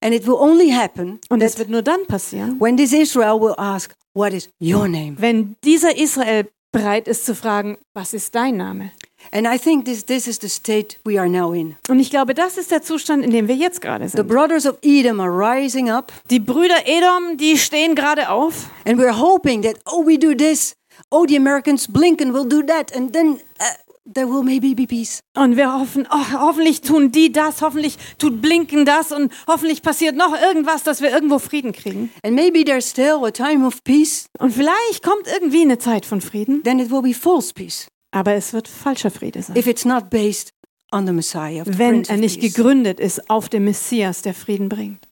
And it will only happen Und es wird nur dann passieren, when this Israel will ask, What is your name? wenn dieser Israel bereit ist zu fragen, was ist dein Name? And I think this, this is the state we are now in. Und ich glaube, das ist der Zustand, in dem wir jetzt gerade The sind. brothers of Edom are rising up, Die Brüder Edom, die stehen gerade auf. And we're hoping that, oh, we do this, oh, the Americans, Blinken will do that, and then uh, there will maybe be peace. und wir hoffen, oh, hoffentlich tun die das, hoffentlich tut Blinken das. Und hoffentlich passiert noch irgendwas, dass wir irgendwo Frieden kriegen. And maybe there's still a time of peace, Und vielleicht kommt irgendwie eine Zeit von Frieden, then it will be false peace aber es wird falscher Friede sein. if it's not based on the Messiah. the Wenn er nicht gegründet ist auf dem Messias, der Frieden bringt.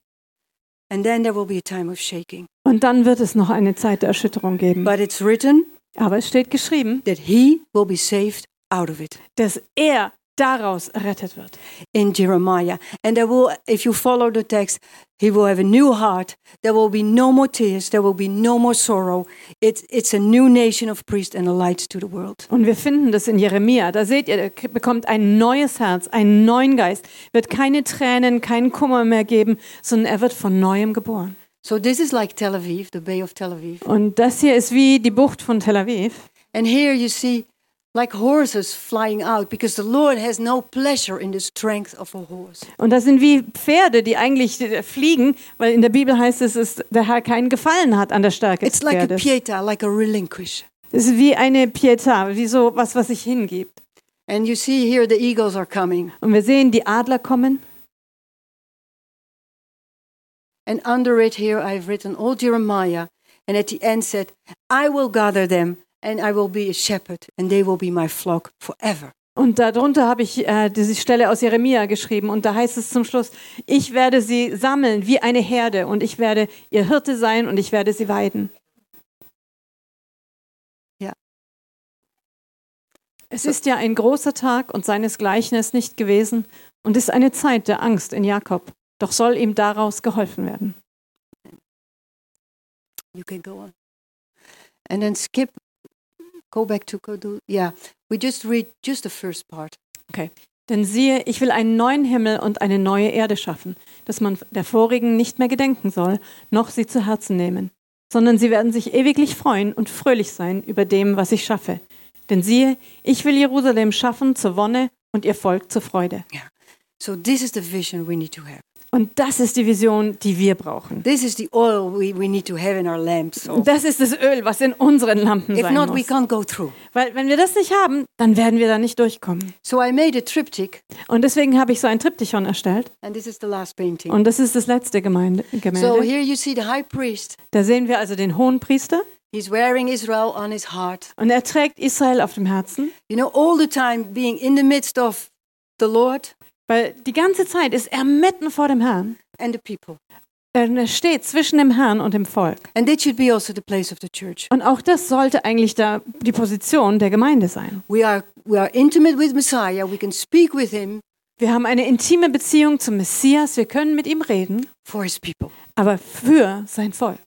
And then there will be a time of shaking. Und dann wird es noch eine Zeit der Erschütterung geben. But it's written Aber es steht geschrieben, that he will be saved out of it dass er daraus errettet wird. in Jeremiah. And there will, if you follow the text, he will have a new heart. There will be no more tears. There will be no more sorrow. It's, it's a new nation of priests and a light to the world. Und wir finden das in Jeremia. Da seht ihr, er bekommt ein neues Herz, einen neuen Geist. Wird keine Tränen, keinen Kummer mehr geben, sondern er wird von neuem geboren. So this is like Tel Aviv, the Bay of Tel Aviv. Und das hier ist wie die Bucht von Tel Aviv. And here you see like horses flying out because the Lord has no pleasure in the strength of a horse. Und das sind wie Pferde, die eigentlich äh, fliegen, weil in der Bibel heißt es, dass der Herr keinen Gefallen hat an der Stärke des It's like a Pferdes. pieta, like a relinquish. Es ist wie eine Pietà, wie so was, was sich hingibt. And you see here the eagles are coming. Und wir sehen die Adler kommen. And under it here I've written old Jeremiah. And at the end said, I will gather them and I will be a shepherd and they will be my flock forever. Und darunter habe ich äh, diese Stelle aus Jeremia geschrieben. Und da heißt es zum Schluss, ich werde sie sammeln wie eine Herde und ich werde ihr Hirte sein und ich werde sie weiden. Ja. Es ist ja ein großer Tag und seinesgleichen ist nicht gewesen und ist eine Zeit der Angst in Jakob. Doch soll ihm daraus geholfen werden. You can go on. And then skip, go back to Kodu. Yeah, we just read just the first part. Denn siehe, ich will einen neuen Himmel und eine neue Erde schaffen, dass man der vorigen nicht mehr gedenken soll, noch sie zu Herzen nehmen, sondern sie werden sich ewiglich freuen und fröhlich sein über dem, was ich schaffe. Denn siehe, ich will Jerusalem schaffen zur Wonne und ihr Volk zur Freude. So this is the vision we need to have. Und das ist die Vision, die wir brauchen. This is the oil we, we need to have in our lamps. Und das ist das Öl, was in unseren Lampen If sein not, we muss. can't go through. Weil wenn wir das nicht haben, dann werden wir da nicht durchkommen. So I made a triptych, Und deswegen habe ich so ein Triptychon erstellt. and this is the last painting. Und das ist das letzte Gemeinde, So Gemälde. here you see the high priest. Da sehen wir also den hohen Priester. He's wearing Israel on his heart. Und er trägt Israel auf dem Herzen, You know, all the time being in the midst of the Lord weil die ganze Zeit ist er mitten vor dem Herrn. and the people. Und Er steht zwischen dem Herrn und dem Volk. And that should be also the place of the church. Und auch das sollte eigentlich da die Position der Gemeinde sein. We are we are intimate with Messiah. We can speak with him Wir haben eine intime Beziehung zum Messias, wir können mit ihm reden, for his people. aber für sein Volk.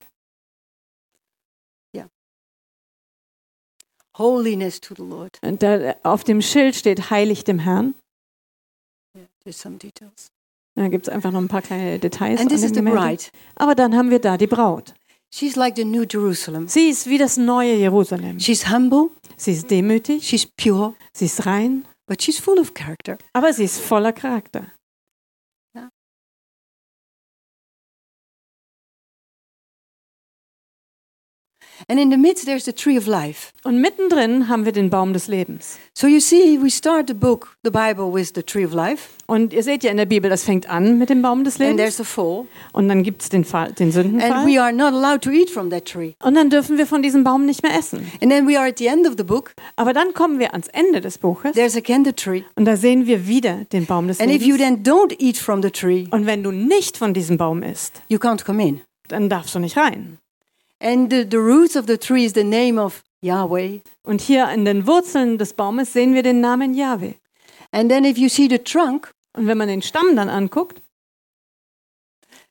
Holiness to the Lord. Und da auf dem Schild steht heilig dem Herrn. There's some details. Da gibt es einfach noch ein paar kleine Details. And an this is the bride. Aber dann haben wir da die Braut. She's like the new Jerusalem. Sie ist wie das neue Jerusalem. She's humble, Sie ist demütig, she's pure, sie ist rein, but she's full of character. aber sie ist voller Charakter. And in the midst, there's the tree of life. Und mittendrin haben wir den Baum des Lebens. So you see, we start the book, the Bible, with the tree of life, Und ihr seht ja in der Bibel, das fängt an mit dem Baum des and Lebens. there's the fall. Und dann gibt es den, Fall, den And Sündenfall. we are not allowed to eat from that tree. Und dann dürfen wir von diesem Baum nicht mehr essen. And then we are at the end of the book, Aber dann kommen wir ans Ende des Buches there's again the tree. und da sehen wir wieder den Baum des And if you Lebens. then don't eat from the tree, Und wenn du nicht von diesem Baum isst, you can't come in. dann darfst du nicht rein. And the, the roots of the tree is the name of Yahweh. Und hier in den Wurzeln des Baumes sehen wir den Namen Jahwe. And then if you see the trunk, Und wenn man den Stamm dann anguckt,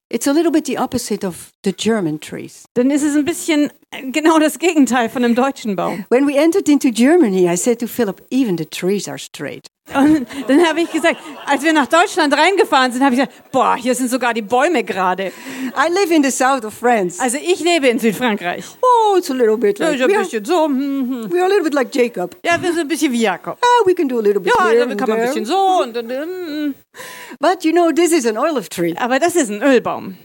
it's a little bit the opposite of the German trees. dann ist es ein bisschen genau das Gegenteil von dem deutschen Baum. When we entered into Germany, I said to Philip, even the trees are straight. Und dann habe ich gesagt, als wir nach Deutschland reingefahren sind, habe ich gesagt, boah, hier sind sogar die Bäume gerade. I live in the south of France. Also ich lebe in Südfrankreich. Oh, it's a little bit Ja, like ist ein bisschen so. hm, hm. we are a little bit like Jacob. Ja, wir sind ein bisschen wie Jakob. Ah, we can do a little bit Ja, here and kann man ein bisschen so und, und, und. But you know, this is an olive tree, Aber das ist ein Ölbaum.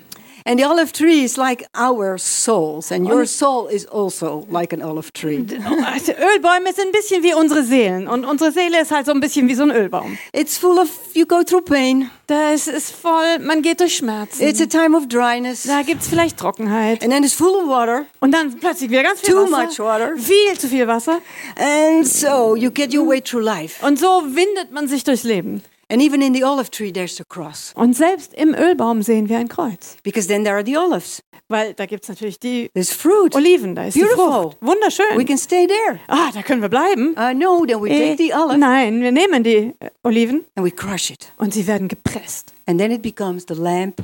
And the olive tree is like our souls, and your soul is also like an olive tree. Also Ölbäume sind ein bisschen wie unsere Seelen. Und unsere Seele ist halt so ein bisschen wie so ein Ölbaum. It's full of you go through pain. Das ist voll, man geht durch Schmerzen. It's a time of dryness, Da gibt es vielleicht Trockenheit. and then it's full of water, Und dann plötzlich wieder ganz viel too Wasser. much water, Viel zu viel Wasser. and so you get your way through life. Und so windet man sich durchs Leben. And even in the olive tree, there's the cross, Und selbst im Ölbaum sehen wir ein Kreuz. because then there are the olives. Weil da gibt es natürlich die There's fruit. Oliven, da ist die Beautiful. Frucht. Wunderschön. We can stay there. ah, da können wir bleiben. Uh, no, then we Eh, take the olive Nein, wir nehmen die äh, Oliven and we crush it, und sie werden gepresst. and then it becomes the lamp,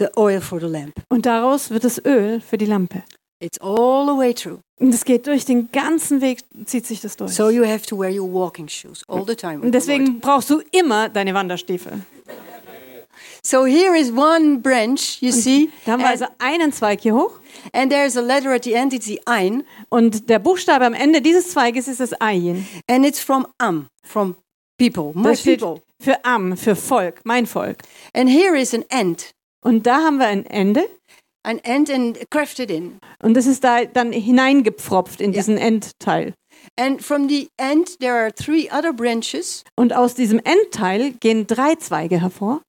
the oil for the lamp. Und daraus wird das Öl für die Lampe. It's all the way through. Und es geht durch den ganzen Weg, zieht sich das durch. So you have to wear your walking shoes all the time. Und deswegen brauchst du immer deine Wanderstiefel. So here is one branch, you see, Da haben wir also einen Zweig hier hoch and there's a letter at the end. It's the Ein, und der Buchstabe am Ende dieses Zweiges ist das Ayin. and it's from Am, from people, my Das people. für Am, für Volk, mein Volk. And here is an end, Und da haben wir ein Ende und das ist da dann hineingepfropft in diesen Endteil. And from the end, there are three other branches. Und aus diesem Endteil gehen drei Zweige hervor.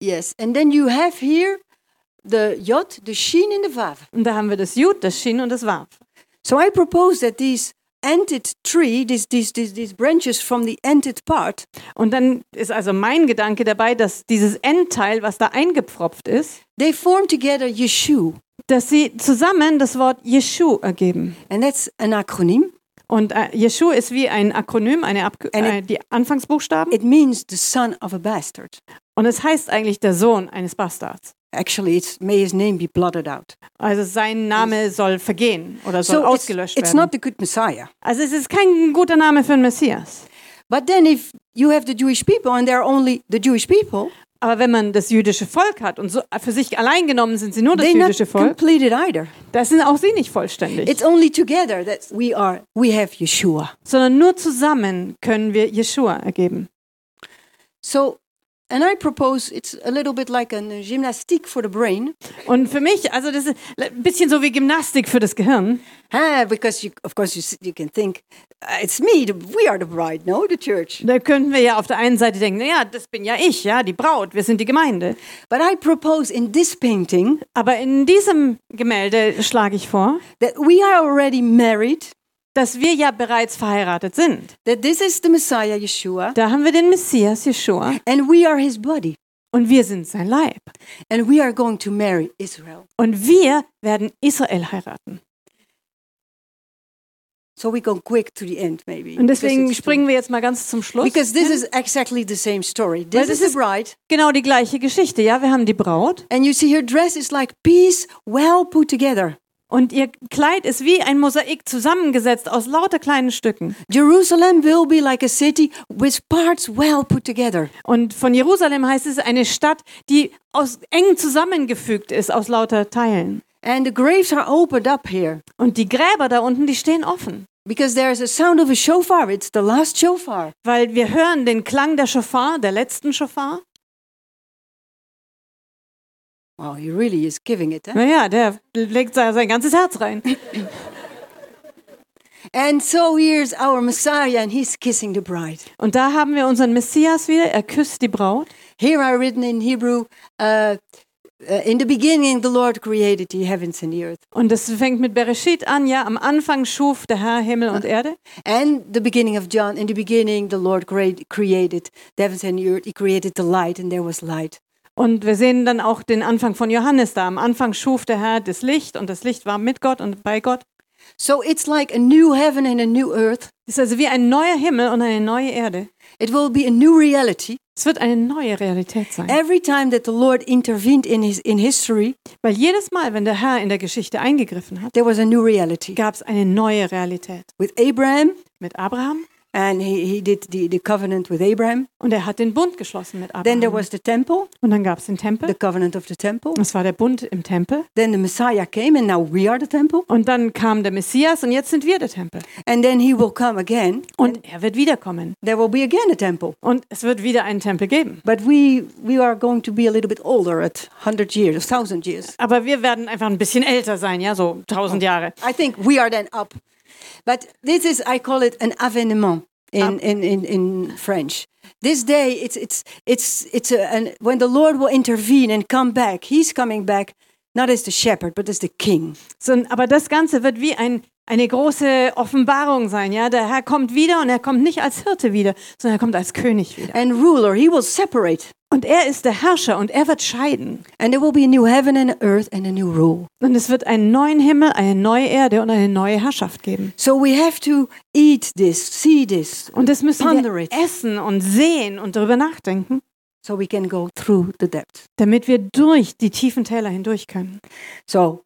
Yes, and then you have here the Yod, the Shin, and the Vav. Und da haben wir das Jud, das Shin und das Wav. So I propose that these ended tree, these, these, these, these branches from the ended part, Und dann ist also mein Gedanke dabei, dass dieses Endteil, was da eingepfropft ist, they form together Yeshu. dass sie zusammen das Wort Jeshu ergeben. And that's an acronym. Und äh, Jeshu ist wie ein Akronym, eine Abk Eine- äh, die Anfangsbuchstaben. It means the son of a bastard. Und es heißt eigentlich der Sohn eines Bastards. Actually, it's may his name be blotted out. Also sein Name soll vergehen oder soll So it's, ausgelöscht it's werden. not the good Messiah. Also es ist kein guter Name für einen Messias. But then if you have the Jewish people and they're only the Jewish people, Aber wenn man das jüdische Volk hat und so für sich allein genommen sind sie nur das jüdische Volk, completed either. da sind auch sie nicht vollständig. It's only together that we are we have Yeshua. sondern nur zusammen können wir Jeshua ergeben. So and I propose it's a little bit like a gymnastique for the brain. Und für mich, also das ist ein bisschen so wie Gymnastik für das Gehirn. Ah, because you, of course you, you can think uh, it's me. The, we are the bride, no, the church. Da könnten wir ja auf der einen Seite denken, naja, das bin ja ich, ja, die Braut, wir sind die Gemeinde. But I propose in this painting Aber in diesem Gemälde schlage ich vor, that we are already married. Dass wir ja bereits verheiratet sind. That this is the Messiah Yeshua, Da haben wir den Messias, Jeshua, and we are his body, und wir sind sein Leib. and we are going to marry Israel. Und wir werden Israel heiraten. So we go quick to the end, maybe. Und deswegen springen wir jetzt mal ganz zum Schluss. Because this is exactly the same story. This das is the ist- bride, genau die gleiche Geschichte. Ja, wir haben die Braut and you see her dress is like piece well put together. Und ihr Kleid ist wie ein Mosaik zusammengesetzt aus lauter kleinen Stücken. Jerusalem will be like a city with parts well put together. Und von Jerusalem heißt es eine Stadt, die aus eng zusammengefügt ist aus lauter Teilen. And the graves are opened up here Und die Gräber da unten, die stehen offen, because there's a sound of a shofar. It's the last shofar. weil wir hören den Klang der Schofar, der letzten Schofar. Oh, he really is giving it. Huh? Naja, der legt sein ganzes Herz rein. And so here's our Messiah, and he's kissing the bride. Und da haben wir unseren Messias wieder. Er küsst die Braut. Here are written in Hebrew, uh, uh, in the beginning the Lord created the heavens and the earth. Und das fängt mit Bereshit an. Ja, am Anfang schuf der Herr Himmel und Erde. And the beginning of John, in the beginning the Lord create, created the heavens and the earth. He created the light, and there was light. Und wir sehen dann auch den Anfang von Johannes da. Am Anfang schuf der Herr das Licht und das Licht war mit Gott und bei Gott. So it's like a new heaven and a new earth. Es ist also wie ein neuer Himmel und eine neue Erde. It will be a new reality. Es wird eine neue Realität sein. Every time that the Lord intervened in his in history, Weil jedes Mal, wenn der Herr in der Geschichte eingegriffen hat, there was a new reality. gab es eine neue Realität. With Abraham, Mit Abraham and he, he did the, the covenant with Abraham. und er hat den Bund geschlossen mit Then there Abraham. was the temple, Und dann gab es den the Tempel. covenant of the temple. Das war der Bund im Tempel. Then the Messiah came, and now we are the temple. Und dann kam der Messias und jetzt sind wir der Tempel. And then he will come again, Und er wird wiederkommen. there will be again a temple. Und es wird wieder einen Tempel geben. But we we are going to be a little bit older at 100 years, 1000 years. Aber wir werden einfach ein bisschen älter sein, ja, so tausend Jahre. I think we are then up. But this is, I call it an avènement in, ah. in, in, in French. This day, it's, it's, it's, it's a, an, when the Lord will intervene and come back, He's coming back not as the shepherd, but as the king. So, aber das Ganze wird wie ein, eine große Offenbarung sein, ja. Der Herr kommt wieder und er kommt nicht als Hirte wieder, sondern er kommt als König wieder. And ruler, He will separate. Und er ist der Herrscher und er wird scheiden. And there will be a new heaven and earth and a new rule. Und es wird einen neuen Himmel, eine neue Erde und eine neue Herrschaft geben. So we have to eat this, see this, Und das müssen wir it. essen und sehen und darüber nachdenken, so we can go through the depth. damit wir durch die tiefen Täler hindurch können. So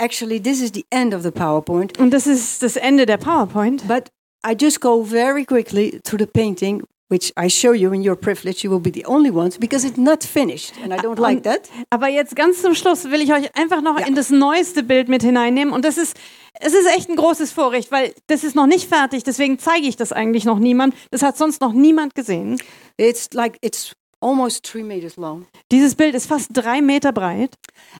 actually, this is the end of the PowerPoint. Und das ist das Ende der PowerPoint. But I just go very quickly through the painting, which I show you in your privilege. You will be the only ones because it's not finished, and I don't like that. Aber jetzt ganz zum Schluss will ich euch einfach noch in das neueste Bild mit hineinnehmen. Und das ist, es ist echt ein großes Vorrecht, weil das ist noch nicht fertig. Deswegen zeige ich das eigentlich noch niemand. Das hat sonst noch niemand gesehen. It's like it's almost three meters long. Dieses Bild ist fast drei Meter breit.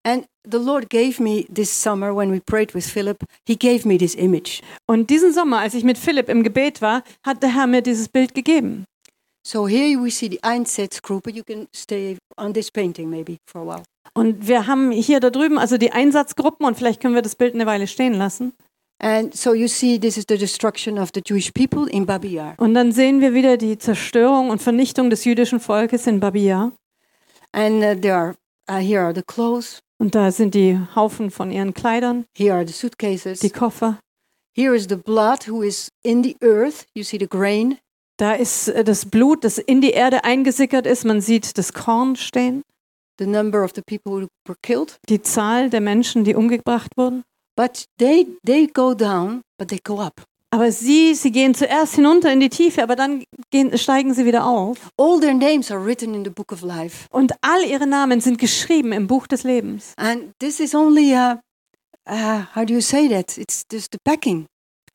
And the Lord gave me this summer when we prayed with Philip, He gave me this image. Und diesen Sommer, als ich mit Philipp im Gebet war, hat der Herr mir dieses Bild gegeben. So here we see the Einsatzgruppe. You can stay on this painting maybe for a while. Und wir haben hier da drüben also die Einsatzgruppen und vielleicht können wir das Bild eine Weile stehen lassen. And so you see, this is the destruction of the Jewish people in Babi Yar. Und dann sehen wir wieder die Zerstörung und Vernichtung des jüdischen Volkes in Babia. And uh, there are uh, here are the clothes. Und da sind die Haufen von ihren Kleidern, Here are the suitcases. die Koffer. Here is the blood who is in the earth. You see the grain. Da ist äh, das Blut, das in die Erde eingesickert ist. Man sieht das Korn stehen, the number of the people who were killed. die Zahl der Menschen, die umgebracht wurden. But they they go down, but they go up. Aber sie, sie gehen zuerst hinunter in die Tiefe, aber dann gehen, steigen sie wieder auf. All their names are written in the book of life. Und all ihre Namen sind geschrieben im Buch des Lebens. And this is only uh, uh, how do you say that? It's just the packing,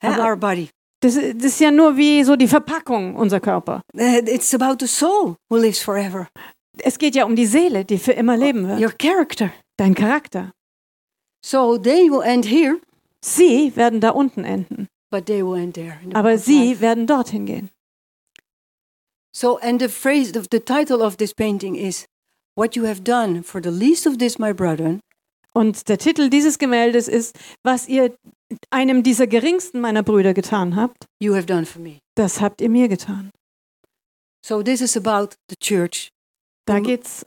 uh, Aber- our body. Das, das ist ja nur wie so die Verpackung, unser Körper. Uh, it's about the soul who lives forever. Es geht ja um die Seele, die für immer leben wird. Your character. Dein Charakter. So they will end here, Sie werden da unten enden, but they will end there. in the aber of sie life. werden dorthin gehen. So, and the phrase, the, the title of this painting is, "What you have done for the least of this, my brethren, Und der Titel dieses Gemäldes ist, was ihr einem dieser geringsten meiner Brüder getan habt, you have done for me." das habt ihr mir getan. So this is about the church Da Mhm. geht's,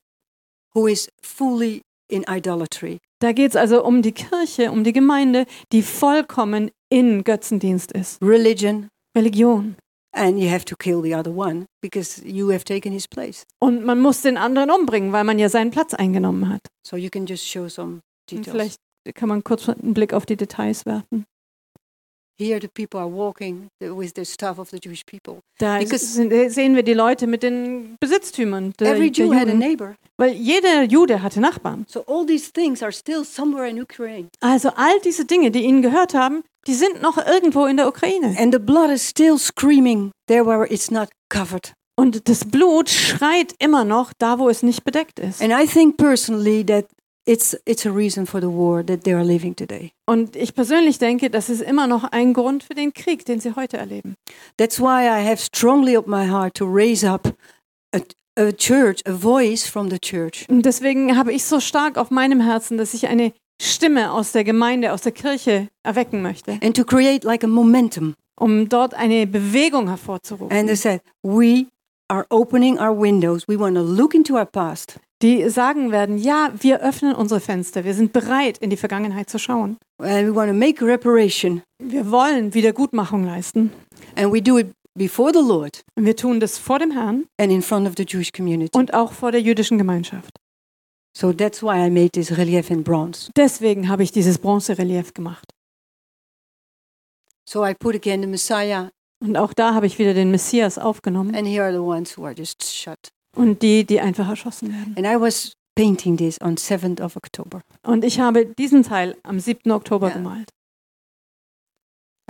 who is fully in idolatry. da geht's also um die Kirche, um die Gemeinde, die vollkommen in Götzendienst ist. religion, Religion. and you have to kill the other one because you have taken his place. Und man muss den anderen umbringen, weil man ja seinen Platz eingenommen hat. So you can just show some Und details. vielleicht kann man kurz einen Blick auf die Details werfen. Here, the people are walking with the stuff of the Jewish people. Da Because- sind, sehen wir die Leute mit den Besitztümern. Der, Every der Jew had a neighbor. Weil jeder Jude hatte Nachbarn. So all these things are still somewhere in Ukraine, Also all diese Dinge, die ihnen gehört haben, die sind noch irgendwo in der Ukraine. and the blood is still screaming there where it's not covered. Und das Blut schreit immer noch da, wo es nicht bedeckt ist. And I think personally that it's it's a reason for the war that they are living today. Und ich persönlich denke, das ist immer noch ein Grund für den Krieg, den sie heute erleben. That's why I have strongly up my heart to raise up a, a church, a voice from the church, Und deswegen habe ich so stark auf meinem Herzen, dass ich eine Stimme aus der Gemeinde, aus der Kirche erwecken möchte, and to create like a momentum. um dort eine Bewegung hervorzurufen. And they said, we are opening our windows. We want to look into our past. die sagen werden, ja, wir öffnen unsere Fenster, wir sind bereit, in die Vergangenheit zu schauen. And we want to make reparation. Wir wollen Wiedergutmachung leisten. And we do it before the Lord Und wir tun das vor dem Herrn and in front of the Jewish community. und auch vor der jüdischen Gemeinschaft. So that's why I made this relief in bronze. Deswegen habe ich dieses Bronzerelief gemacht. So I put again the Messiah, Und auch da habe ich wieder den Messias aufgenommen and here are the ones who are just shut. und die, die einfach erschossen werden. And I was painting this on 7th of October. Und ich habe diesen Teil am 7. Oktober Ja. gemalt.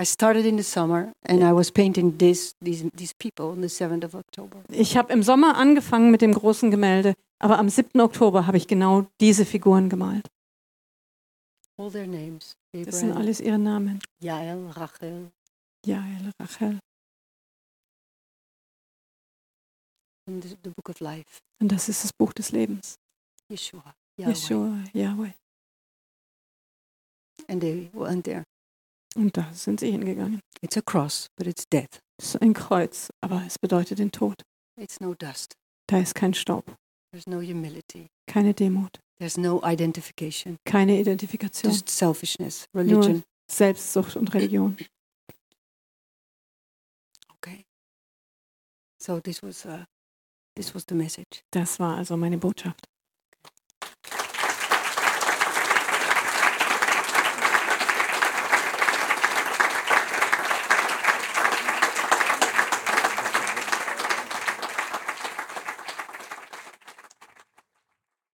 I started in the summer, and I was painting this these these people on the 7th of October. Ich habe im Sommer angefangen mit dem großen Gemälde, aber am 7. Oktober habe ich genau diese Figuren gemalt. All their names: Das sind Abraham, alles ihre Namen. Yael, Rachel, Jael, Rachel. and the, book of life. Und das ist das Buch des Lebens. Yeshua, Yahweh. Yeshua, Yahweh. and they went there. Und da sind sie hingegangen. It's a cross, but it's death. Es ist ein Kreuz, aber es bedeutet den Tod. It's no dust. Da ist kein Staub, There's no humility. keine Demut, There's no identification. keine Identifikation, Just selfishness, religion. Selbstsucht und Religion. So this was uh, this was the message. Das war also meine Botschaft.